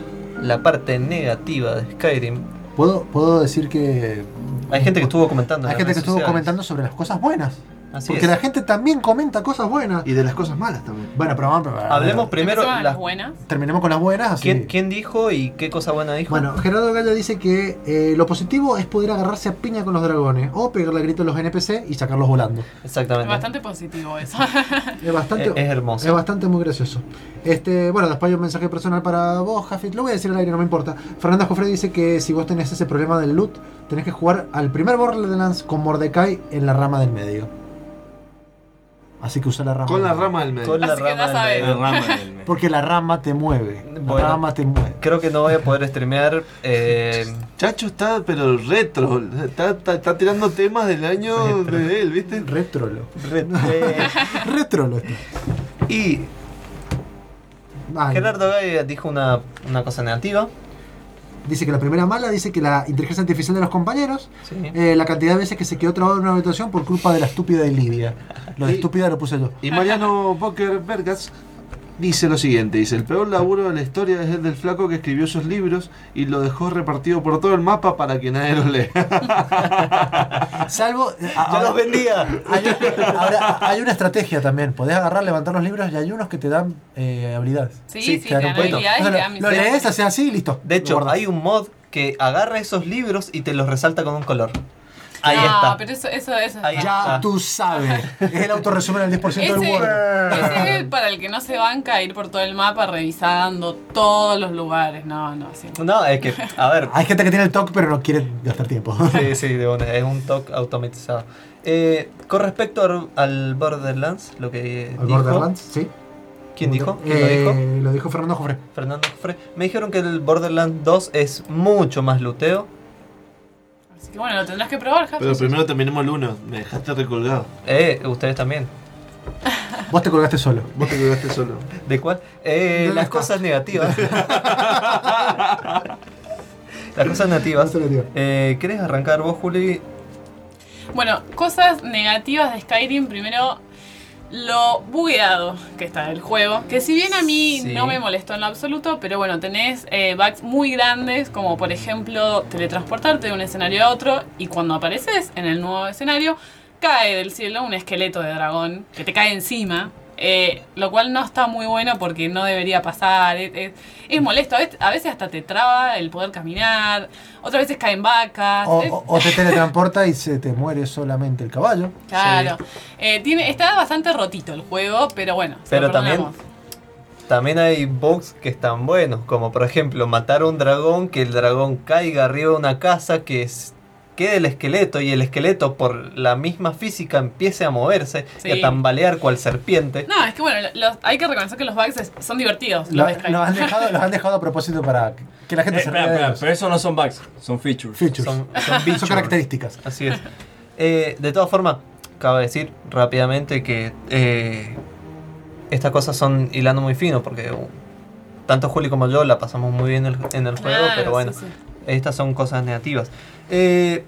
la parte negativa de Skyrim, ¿Puedo, puedo decir que hay gente que estuvo comentando. en hay gente que estuvo sociales. comentando sobre las cosas buenas. Así Porque es. la gente también comenta cosas buenas. Y de las cosas malas también. Bueno, pero vamos a Hablemos primero. Las- las buenas. Terminemos con las buenas. Así. ¿Quién, quién dijo y qué cosa buena dijo? Bueno, Gerardo Galla dice que eh, lo positivo es poder agarrarse a piña con los dragones o pegarle grito a los NPC y sacarlos volando. Es Exactamente. bastante positivo eso. Es bastante, Es- es hermoso. Es bastante muy gracioso. Este, bueno, después hay un mensaje personal para vos, Jafit. Lo voy a decir al aire, no me importa. Fernanda Jofre dice que si vos tenés ese problema del loot, tenés que jugar al primer Borderlands con Mordecai en la rama del medio. Así que usa la rama. Con la rama del medio. Con la Así que ya rama del medio. La rama del medio. Porque la rama te mueve. La Bueno. rama te mueve. Creo que no voy a poder streamear. eh, Chacho está, pero retro. Está, está- está tirando temas del año de él, ¿viste? Retrolo. re- eh, Retrolo está. y Ay, Gerardo Gay dijo una, una cosa negativa. Dice que la primera mala dice que la inteligencia artificial de los compañeros, Sí. eh, la cantidad de veces que se quedó trabado en una habitación por culpa de la estúpida de Lidia. Lo de estúpida lo puse yo. Y Mariano Poker Vergas dice lo siguiente, dice, el peor laburo de la historia es el del flaco que escribió esos libros y lo dejó repartido por todo el mapa para que nadie los lea. Salvo. eh, ¡Ya ahora- los vendía! Hay, ahora, hay una estrategia también. Podés agarrar, levantar los libros y hay unos que te dan eh, habilidades. Sí, Sí, sí, te dan te dan habilidades Entonces, dan lo, lo lees, haces así y listo. De hecho, hay un mod que agarra esos libros y te los resalta con un color. Ahí no, está. pero eso, eso, eso Ahí está- Ya Ah. tú sabes. Es el autorresumen al 10% del Ese, Word. ese es para el que no se banca ir por todo el mapa revisando todos los lugares. No, no, sí. No, es que, a ver, Hay gente que tiene el TOC pero no quiere gastar tiempo. Sí, sí, de una, es un toque automatizado. Eh, con respecto al- al Borderlands, lo que Al dijo, Borderlands, sí. ¿Quién dijo? ¿Quién Eh, lo dijo? Lo dijo Fernando Jofre. Fernando Jofre. Me dijeron que el Borderlands 2 es mucho más luteo. Así que bueno, lo tendrás que probar, Javi. Pero primero terminemos el 1. Me dejaste recolgado. Eh, ustedes también. Vos te colgaste solo. Vos te colgaste solo. ¿De cuál? Eh, las la- cosas negativas. las cosas negativas. Cosas negativas. Eh, ¿Querés arrancar vos, Juli? Bueno, cosas negativas de Skyrim. Primero, lo bugueado que está el juego. Que si bien a mí Sí. no me molestó en lo absoluto, pero bueno, tenés eh, bugs muy grandes, como por ejemplo teletransportarte de un escenario a otro y cuando apareces en el nuevo escenario, cae del cielo un esqueleto de dragón que te cae encima. Eh, lo cual no está muy bueno porque no debería pasar. Es, es- es molesto. A veces, hasta te traba el poder caminar. Otras veces caen vacas. O, es- o- o te teletransporta y se te muere solamente el caballo. Claro. Eh, tiene, está bastante rotito el juego, pero bueno. Pero también, también hay bugs que están buenos, como por ejemplo matar a un dragón, que el dragón caiga arriba de una casa, que es- quede el esqueleto y el esqueleto por la misma física empiece a moverse y a tambalear cual serpiente. No, es que bueno, los- hay que reconocer que los bugs es- son divertidos. Lo, los han dejado, los han dejado a propósito para que la gente Eh, se espera, ría ellos. pero eso no son bugs, son features. Features. Son, son Son features. características. Así es. Eh, de todas formas, cabe decir rápidamente que eh, estas cosas son hilando muy fino porque uh, tanto Juli como yo la pasamos muy bien en el, en el juego, Claro, pero bueno, sí, sí. Estas son cosas negativas. Eh,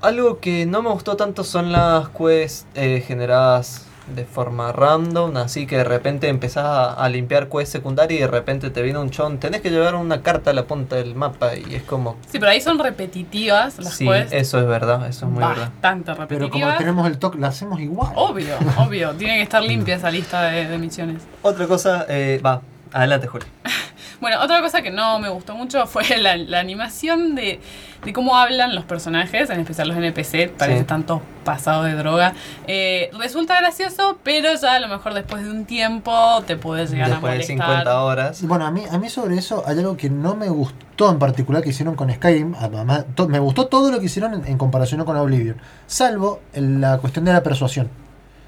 algo que no me gustó tanto son las quests eh, generadas de forma random, así que de repente empezás a, a limpiar quests secundarias y de repente te viene un chon, tenés que llevar una carta a la punta del mapa y es como... Sí, pero ahí son repetitivas las Sí, quests. eso es verdad, eso es muy verdad. Bastante Pero como repetitivas. tenemos el toque, lo hacemos igual. Obvio, obvio. Tiene que estar limpia esa lista de, de misiones. Otra cosa, eh, va, adelante Juli. Bueno, otra cosa que no me gustó mucho fue la, la animación de, de cómo hablan los personajes, en especial los NPC, parece Sí. tanto pasado de droga. Eh, resulta gracioso, pero ya a lo mejor después de un tiempo te puede llegar Después a de molestar. 50 horas. Bueno, a mí, a mí sobre eso hay algo que no me gustó en particular que hicieron con Skyrim. Además, to- me gustó todo lo que hicieron en, en comparación con Oblivion. Salvo en la cuestión de la persuasión.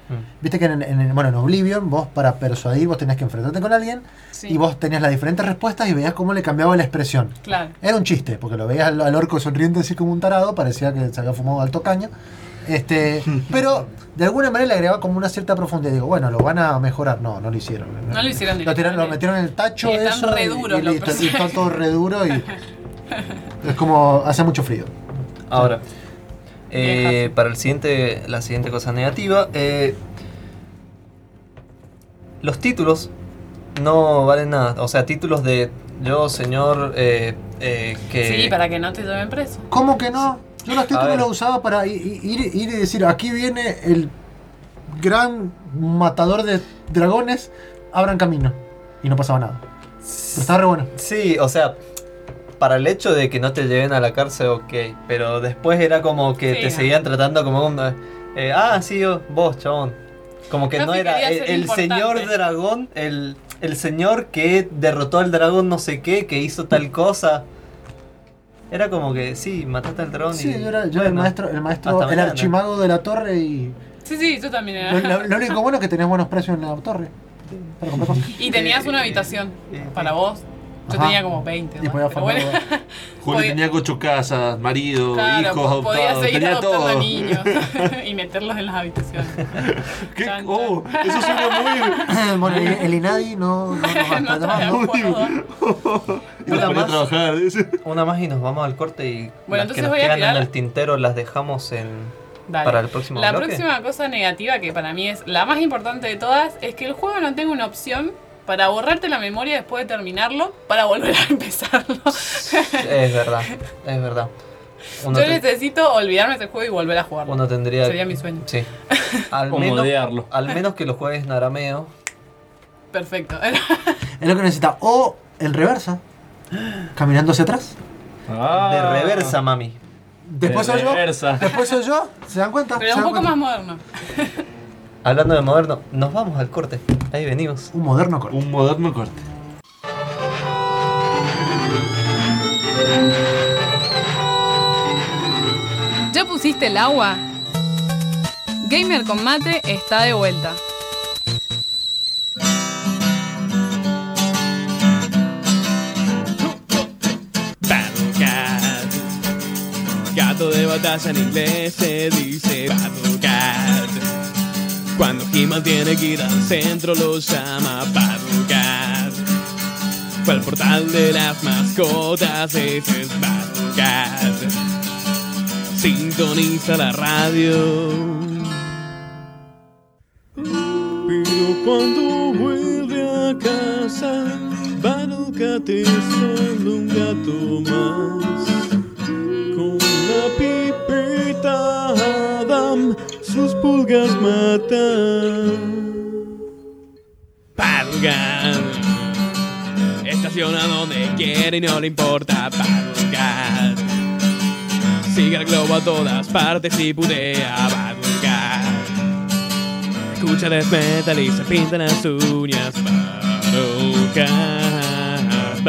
Mm. Viste que en, en- bueno, en Oblivion vos para persuadir vos tenías que enfrentarte con alguien Sí. y vos tenías las diferentes respuestas y veías cómo le cambiaba la expresión. Claro. Era un chiste, porque lo veías al, al orco sonriente así como un tarado, parecía que se había fumado alto caño. Este, pero de alguna manera le agregaba como una cierta profundidad. Digo, bueno, lo van a mejorar. No, no lo hicieron. No lo hicieron Lo, tiraron- lo metieron en el tacho Y están eso, re y- duros y, y está todo re duro y es como hace mucho frío. Ahora, eh, para el siguiente, la siguiente cosa negativa, eh, los títulos no valen nada. O sea, títulos de yo, señor, eh, eh, que... Sí, para que no te lleven preso. ¿Cómo que no? Yo los títulos los usaba para ir y decir, aquí viene el gran matador de dragones, abran camino. Y no pasaba nada. Pero estaba re bueno. Sí, o sea, para el hecho de que no te lleven a la cárcel, ok. Pero después era como que Sí, te seguían tratando como un... eh, ah, sí, yo, vos, chabón. Como que no era el, señor dragón, el, el señor que derrotó al dragón no sé qué, que hizo tal cosa. Era como que, sí, mataste al dragón Sí, y... yo era, yo era el maestro, el maestro, el mañana. archimago de la torre y. Sí, sí, yo también era. Lo, lo- lo único bueno es que tenías buenos precios en la torre. Para comprar cosas. Y tenías una habitación para vos. Yo Ajá. tenía como 20. Y ¿no? Pero bueno, formar- Juli Podía- tenía ocho casas, marido, claro, hijos adoptados, seguir tenía adoptando todo. niños y meterlos en las habitaciones. ¿Qué? Chan, chan. Oh, eso suena muy. bueno, el, el Inadi no, no No estoy de llamando. acuerdo. Iba a poner a trabajar. Una más y nos vamos al corte y Bueno, las que entonces nos voy a quedan tirar- en el tintero las dejamos en Dale. para el próximo La bloque. próxima cosa negativa, que para mí es la más importante de todas, es que el juego no tenga una opción para borrarte la memoria después de terminarlo, para volver a empezarlo. Es verdad, es verdad. Uno, Yo te- necesito olvidarme de ese juego y volver a jugarlo. uno tendría Sería mi sueño. Sí. Al O menos, al menos que lo juegues en arameo. Perfecto. Es lo que necesita. O en reversa. Caminando hacia atrás. Ah. De reversa, mami. Después De soy yo. Después soy yo. ¿Se dan cuenta? Pero ¿Se un poco cuenta? más moderno. Hablando de moderno, nos vamos al corte. Ahí venimos. Un moderno corte. Un moderno corte. ¿Ya pusiste el agua? Gamer con Mate está de vuelta. Gato de batalla en inglés se dice Battle Cat. Cuando He-Man tiene que ir al centro lo llama Cat. Fue al portal de las mascotas, ese es Battle Cat. Sintoniza la radio. Pero cuando vuelve a casa, Battle Cat es mata. Cat estaciona donde quiere y no le importa. Cat sigue al globo a todas partes y pudea. Cat escucha death metal y se pinta las uñas. Cat,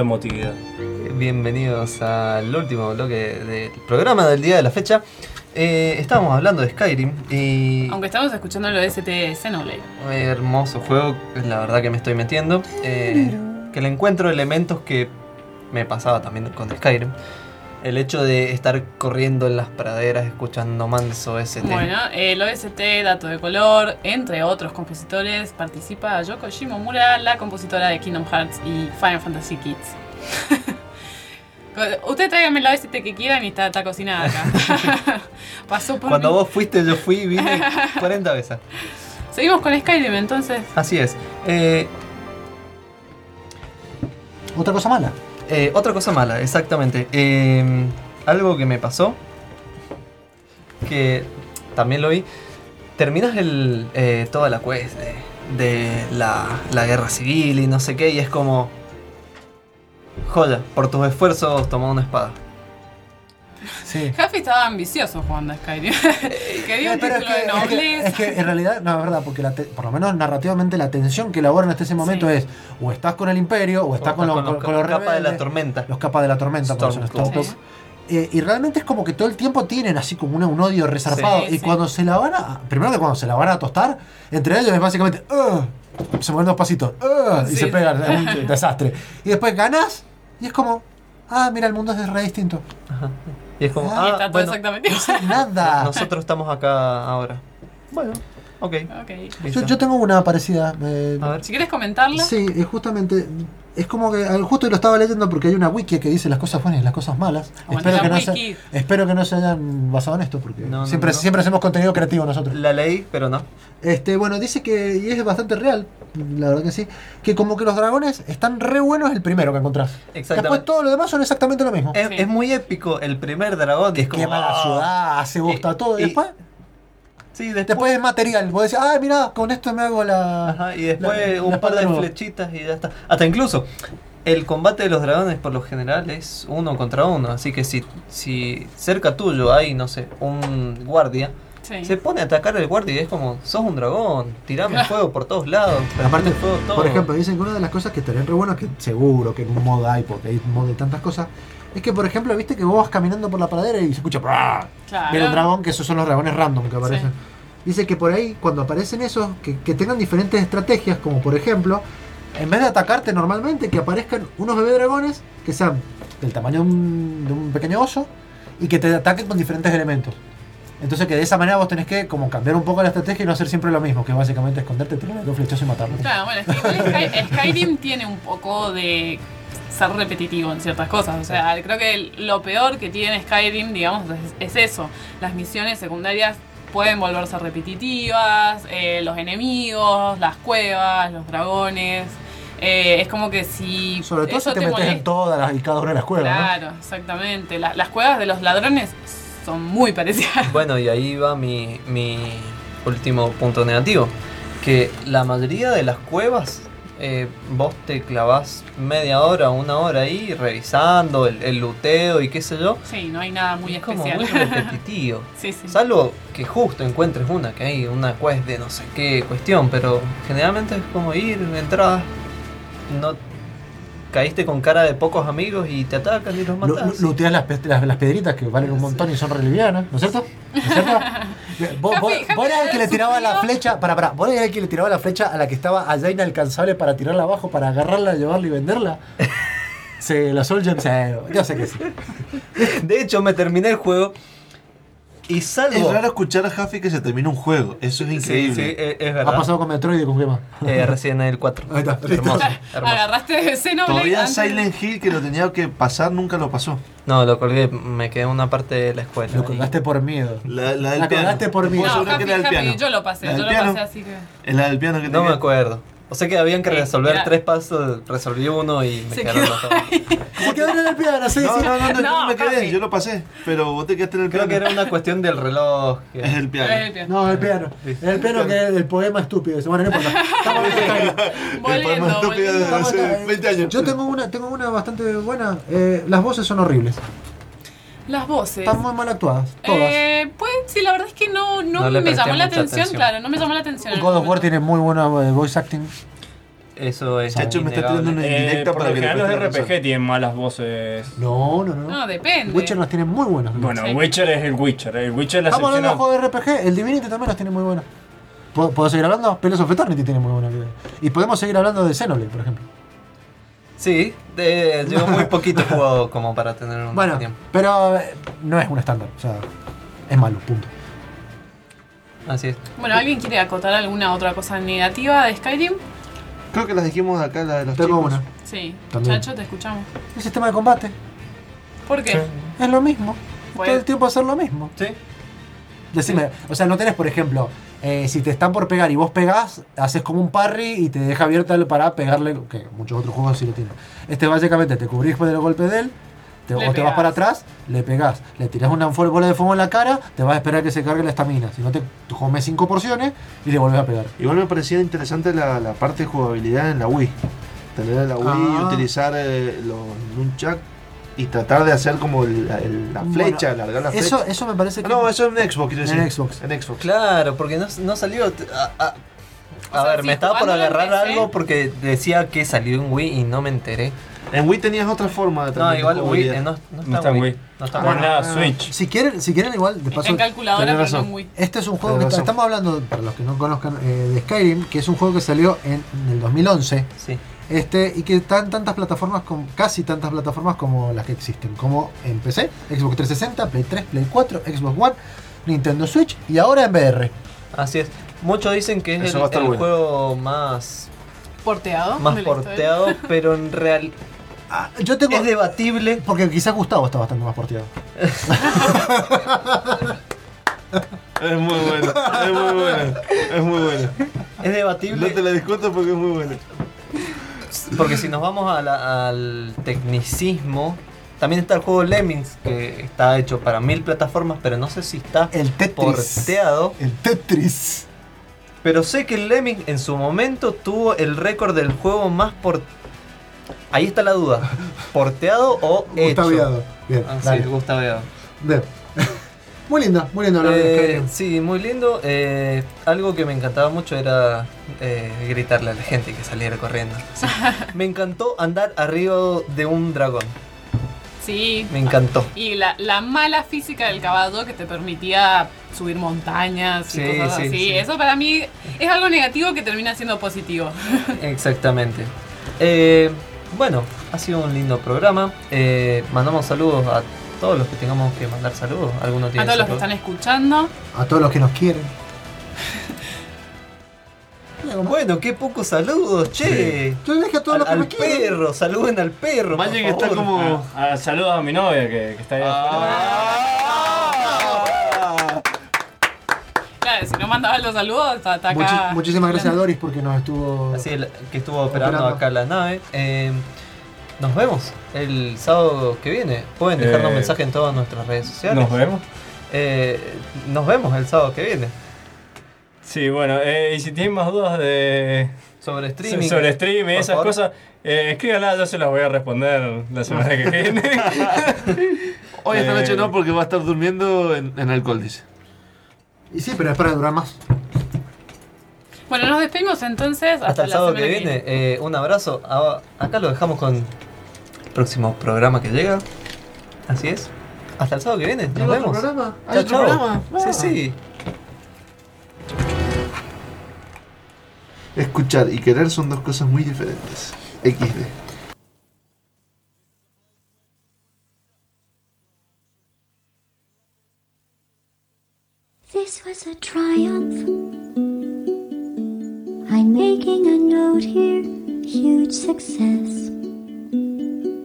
Emotividad. Bienvenidos al último bloque del programa del día de la fecha. Eh, estábamos hablando de Skyrim y Aunque estamos escuchando lo de ST Xenoblade. hermoso juego, la verdad que me estoy metiendo. eh, que le encuentro elementos que me pasaba también con Skyrim. El hecho de estar corriendo en las praderas escuchando manso ST. Bueno, el OST, Dato de Color, entre otros compositores, participa Yoko Shimomura, la compositora de Kingdom Hearts y Final Fantasy Kids. Ustedes tráiganme la OST que quieran y está, está cocinada acá. Pasó por Cuando mí. vos fuiste, yo fui y vine 40 veces. Seguimos con Skyrim entonces. Así es. Eh, Otra cosa mala. Eh, otra cosa mala, exactamente. Eh, algo que me pasó, que también lo vi, terminas el, eh, toda la quest de, la, la guerra civil y no sé qué, y es como... Joya, por tus esfuerzos toma una espada. Sí. Jaffe estaba ambicioso jugando a Skyrim. Quería un Pero es título de que, es, que, nobleza. es que en realidad, no, es verdad, porque la te- por lo menos narrativamente la tensión que elaboran hasta ese momento Sí. es o estás con el imperio o estás O con, los, con con, los con los capas de la tormenta. Los capas de la tormenta, por eso no. Eh, y realmente es como que todo el tiempo tienen así como un odio resarpado. Sí, y sí. cuando se la van a. Primero que cuando se la van a tostar, entre ellos es básicamente. "Ugh", se mueven dos pasitos. Y se pegan. Es un desastre. Y después ganas y es como. Ah, mira, el mundo es re distinto. Y es como, Ah, ah, está todo bueno, exactamente igual. Nada. nosotros estamos acá ahora. Bueno, ok. Ok. listo. Yo, yo tengo una parecida. eh, A ver. Si quieres comentarla. Sí, es justamente. Es como que al- justo lo estaba leyendo porque hay una wiki que dice las cosas buenas y las cosas malas. Aguante Espero que, no se, espero que no se hayan basado en esto porque No, no, siempre, no. siempre hacemos contenido creativo nosotros. La leí, pero no. Este, bueno, dice que, y es bastante real, la verdad que sí, que como que los dragones están re buenos el primero que encontrás. Exactamente. Después todo lo demás son exactamente lo mismo. Es, Sí. es muy épico el primer dragón. Te es como, quema la ah. ciudad, se gusta Y- todo. Y y- después, Sí, después. después es material. Vos decís, ah, mira, con esto me hago la. Ajá, y después la- un la par de nueva. flechitas y ya está. Hasta incluso, el combate de los dragones por lo general es uno contra uno. Así que si, si cerca tuyo hay, no sé, un guardia, Sí. se pone a atacar al guardia y es como, sos un dragón, tirame fuego por todos lados. prendeme fuego todo. Por ejemplo, dicen que una de las cosas que estarían re buenas, que seguro que en un mod hay, porque hay mod de tantas cosas, es que, por ejemplo, viste que vos vas caminando por la pradera y se escucha. Claro. Viene un dragón, que esos son los dragones random que aparecen. Dice que por ahí, cuando aparecen esos, que, tengan diferentes estrategias, como por ejemplo, en vez de atacarte normalmente, que aparezcan unos bebé dragones que sean del tamaño de un, de un pequeño oso y que te ataquen con diferentes elementos. Entonces que de esa manera vos tenés que como cambiar un poco la estrategia y no hacer siempre lo mismo, que básicamente esconderte, tirarle dos flechazos y matarlo. Claro, bueno, es Skyrim tiene un poco de ser repetitivo en ciertas cosas. O sea, creo que lo peor que tiene Skyrim, digamos, es eso. Las misiones secundarias pueden volverse repetitivas, eh, los enemigos, las cuevas, los dragones. Eh, es como que si Sobre todo eso si te, metes en todas las, y cada una de las cuevas, ¿no? Claro, exactamente. La- las cuevas de los ladrones son muy parecidas. Bueno, y ahí va mi, mi último punto negativo. Que la mayoría de las cuevas, eh, vos te clavás media hora, una hora ahí revisando el, el luteo y qué sé yo. Sí, no hay nada muy Es como especial. muy repetitivo. sí, sí. Salvo que justo encuentres una, que hay una quest de no sé qué cuestión, pero generalmente es como ir, entrar, no caíste con cara de pocos amigos y te atacan y los matas. lu- Luteas las, las, las piedritas que valen un montón y son re livianas, ¿no es cierto? ¿No es cierto? vos, vos- vos eras el que le tiraba la flecha, para, para, vos eras el que le tiraba la flecha a la que estaba allá inalcanzable para tirarla abajo, para agarrarla, llevarla y venderla. Sí, la Soldier, sí, yo sé que sí. De hecho, me terminé el juego y Es salvo. raro escuchar a Jaffi que se termina un juego. Eso es Sí, increíble. sí, es, es Ha verdad. pasado con Metroid y con qué más. Eh, Resident Evil 4. Ahí está. Hermoso, hermoso. Agarraste de Xenoblade Todavía antes- Silent Hill, que lo tenía que pasar, nunca lo pasó. No, lo colgué, me quedé en una parte de la escuela. Lo ahí. colgaste por miedo. La, la del La piano. colgaste por mí. Puedo No, asegurar que era del Happy, piano. yo lo pasé, La yo lo piano. pasé así que. Es la del piano que No tenía. me acuerdo. O sea que habían que Sí, resolver era- tres pasos, resolví uno y me Se quedaron quedó los dos. Se quedó en el piano, sí, No, sí. no, no, no, yo No, no me quedé, yo lo pasé. Pero vos te quedaste en el Creo piano. que era una cuestión del reloj. que- Es el piano. Eh, bien. No, el piano. El piano que es el poema estúpido. Bueno, no importa. Estamos en Skyrim. El Volviendo, poema estúpido volviendo. de hace acá. 20 años. Yo tengo una, tengo una bastante buena. Eh, las voces son horribles. Las voces. Están muy mal actuadas. Todas. Eh, pues sí, la verdad es que no, no, me llamó la atención, atención. claro, no me llamó la atención. God of War tiene muy buena eh, voice acting. Eso es. Chacho, me está tirando una Eh, indirecta para lo que los RPG tienen malas voces. No, no, no. No, depende. Witcher las tiene muy buenas. Bueno, Sí. Witcher es el Witcher. El Witcher la Estamos hablando de sección. juegos de RPG. El Divinity también las tiene muy buenas. ¿Puedo, puedo seguir hablando? Pillars of Eternity tiene muy buena. Y podemos seguir hablando de Xenoblade, por ejemplo. Sí, de, llevo muy poquito jugado como para tener una Bueno, opinión. pero eh, no es un estándar. O sea, es malo, punto. Así es. Bueno, ¿alguien quiere acotar alguna otra cosa negativa de Skyrim? Creo que las dijimos de acá, la de los Tengo chicos. una. Sí. También. Chacho, te escuchamos. El sistema de combate ¿Por qué? es lo mismo. Pues- Todo el tiempo hacer lo mismo. Sí. Decime, o sea, no tenés, por ejemplo, eh, si te están por pegar y vos pegás, haces como un parry y te deja abierta el para pegarle, que muchos otros juegos sí lo tienen. Este básicamente te cubrís después del golpe de él, te, o te vas para atrás, le pegás, le tirás una bola de fuego en la cara, te vas a esperar que se cargue la estamina. Si no, te comes cinco porciones y le volvés a pegar. Igual me parecía interesante la, la parte de jugabilidad en la Wii. Tener la Wii y Ah. utilizar eh, los nunchuck y tratar de hacer como el- el- la flecha, Bueno, alargar la Eso, flecha. eso me parece que. no, eso en Xbox, quiero En decir. Xbox. En Xbox. Claro, porque no, no salió. A, a- a O sea, ver, me estaba por en agarrar algo porque decía que salió en Wii y no me enteré. En Wii tenías otra forma de No, igual Wii eh, no, no está, No está en en Wii. Wii. No está en la Switch. Si quieren, si quieren igual, de paso. en calculadora, razón. en Wii. Este es un juego que Tenés está- razón. estamos hablando, para los que no conozcan, eh, de Skyrim, que es un juego que salió en, en el 2011. Sí. Este, y que está en tantas plataformas, como, casi tantas plataformas como las que existen, como en PC, Xbox 360, Play 3, Play 4, Xbox One, Nintendo Switch y ahora en VR. Así es. Muchos dicen que es Eso el, bueno. juego más, Porteado. más porteado, pero en real Ah, yo tengo. es debatible. Porque quizás Gustavo está bastante más porteado. Es muy bueno, es muy bueno, es muy bueno. Es No debatible te la discuto porque es muy bueno. Porque si nos vamos a la- al tecnicismo, también está el juego Lemmings que está hecho para mil plataformas, pero no sé si está El Tetris. porteado. El Tetris. Pero sé que el Lemmings en su momento tuvo el récord del juego más por. Ahí está la duda. ¿Porteado o hecho? Gustaviado. Bien, Ah, sí. Gustaviado. Bien. Muy lindo, muy lindo hablar de Eh, sí, muy lindo. Eh, algo que me encantaba mucho era eh, gritarle a la gente que saliera corriendo. Sí. Me encantó andar arriba de un dragón. Sí. Me encantó. Y la, la mala física del caballo que te permitía subir montañas y Sí, cosas sí, así. sí. Eso para mí es algo negativo que termina siendo positivo. Exactamente. Eh, bueno, ha sido un lindo programa. Eh, mandamos saludos a todos los que tengamos que mandar saludos. ¿Alguno A todos los que están escuchando. A todos los que nos quieren. Bueno, qué pocos saludos, che. Yo dije a todos al, los que al me quieren. perro, saluden al perro. por Magic está como. Ah, saludos a mi novia que, que está ahí Claro, si no mandaban los saludos, está, acá. Muchi- muchísimas gracias a Doris porque nos estuvo. Así el- que estuvo operando, Operando. acá la nave. Eh, nos vemos el sábado que viene. Pueden dejarnos Eh, mensaje en todas nuestras redes sociales. ¿Nos vemos? Eh, nos vemos el sábado que viene. Sí, bueno, eh, y si tienen más dudas de. Sobre streaming. Sobre streaming y por esas favor. cosas, eh, escríbanla, yo se las voy a responder la semana que viene. Hoy esta Eh, noche no, porque va a estar durmiendo en, en alcohol, dice. Y sí, pero es para durar más. Bueno, nos despedimos entonces hasta, Hasta el sábado que viene. Eh, un abrazo. Ah, acá lo dejamos con próximo programa que llega. Así es. Hasta el sábado que viene. Nos ¿Hay otro vemos. programa? ¿Hay Chao, chao. programa? Sí, sí. Escuchar y querer son dos cosas muy diferentes. XD. This was a triumph. I'm making a note here, huge success.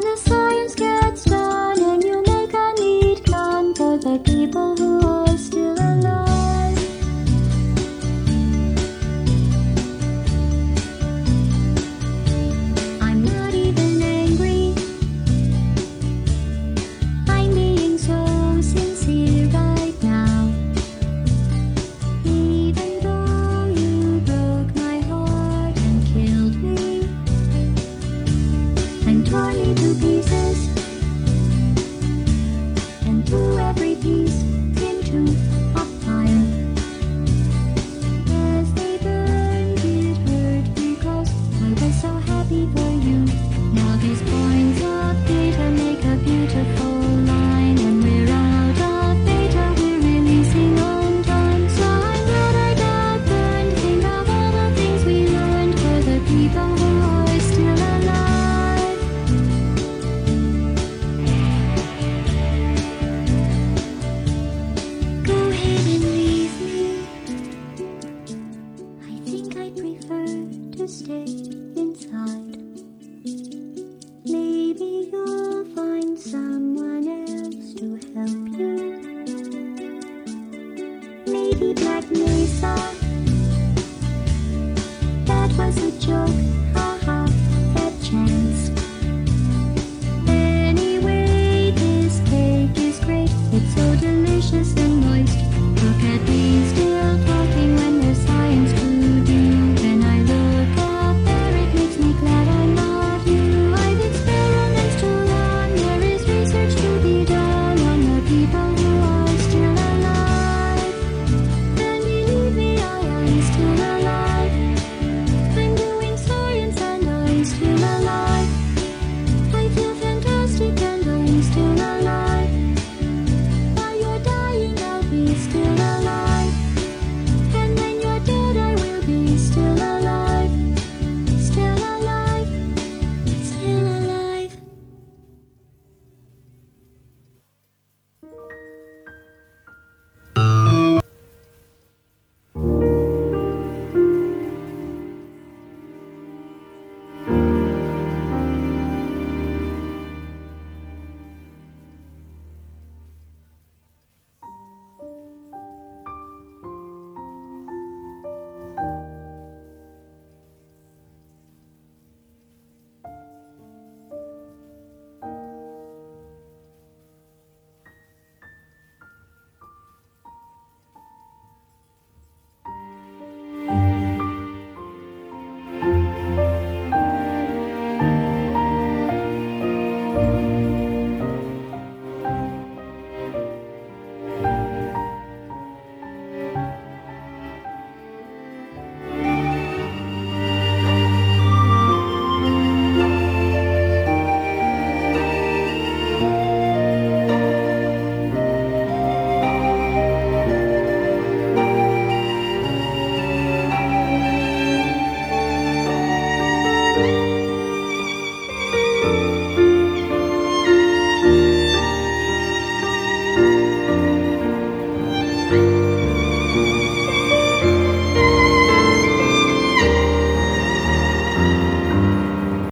the science gets done, and you make a neat gun for the people who are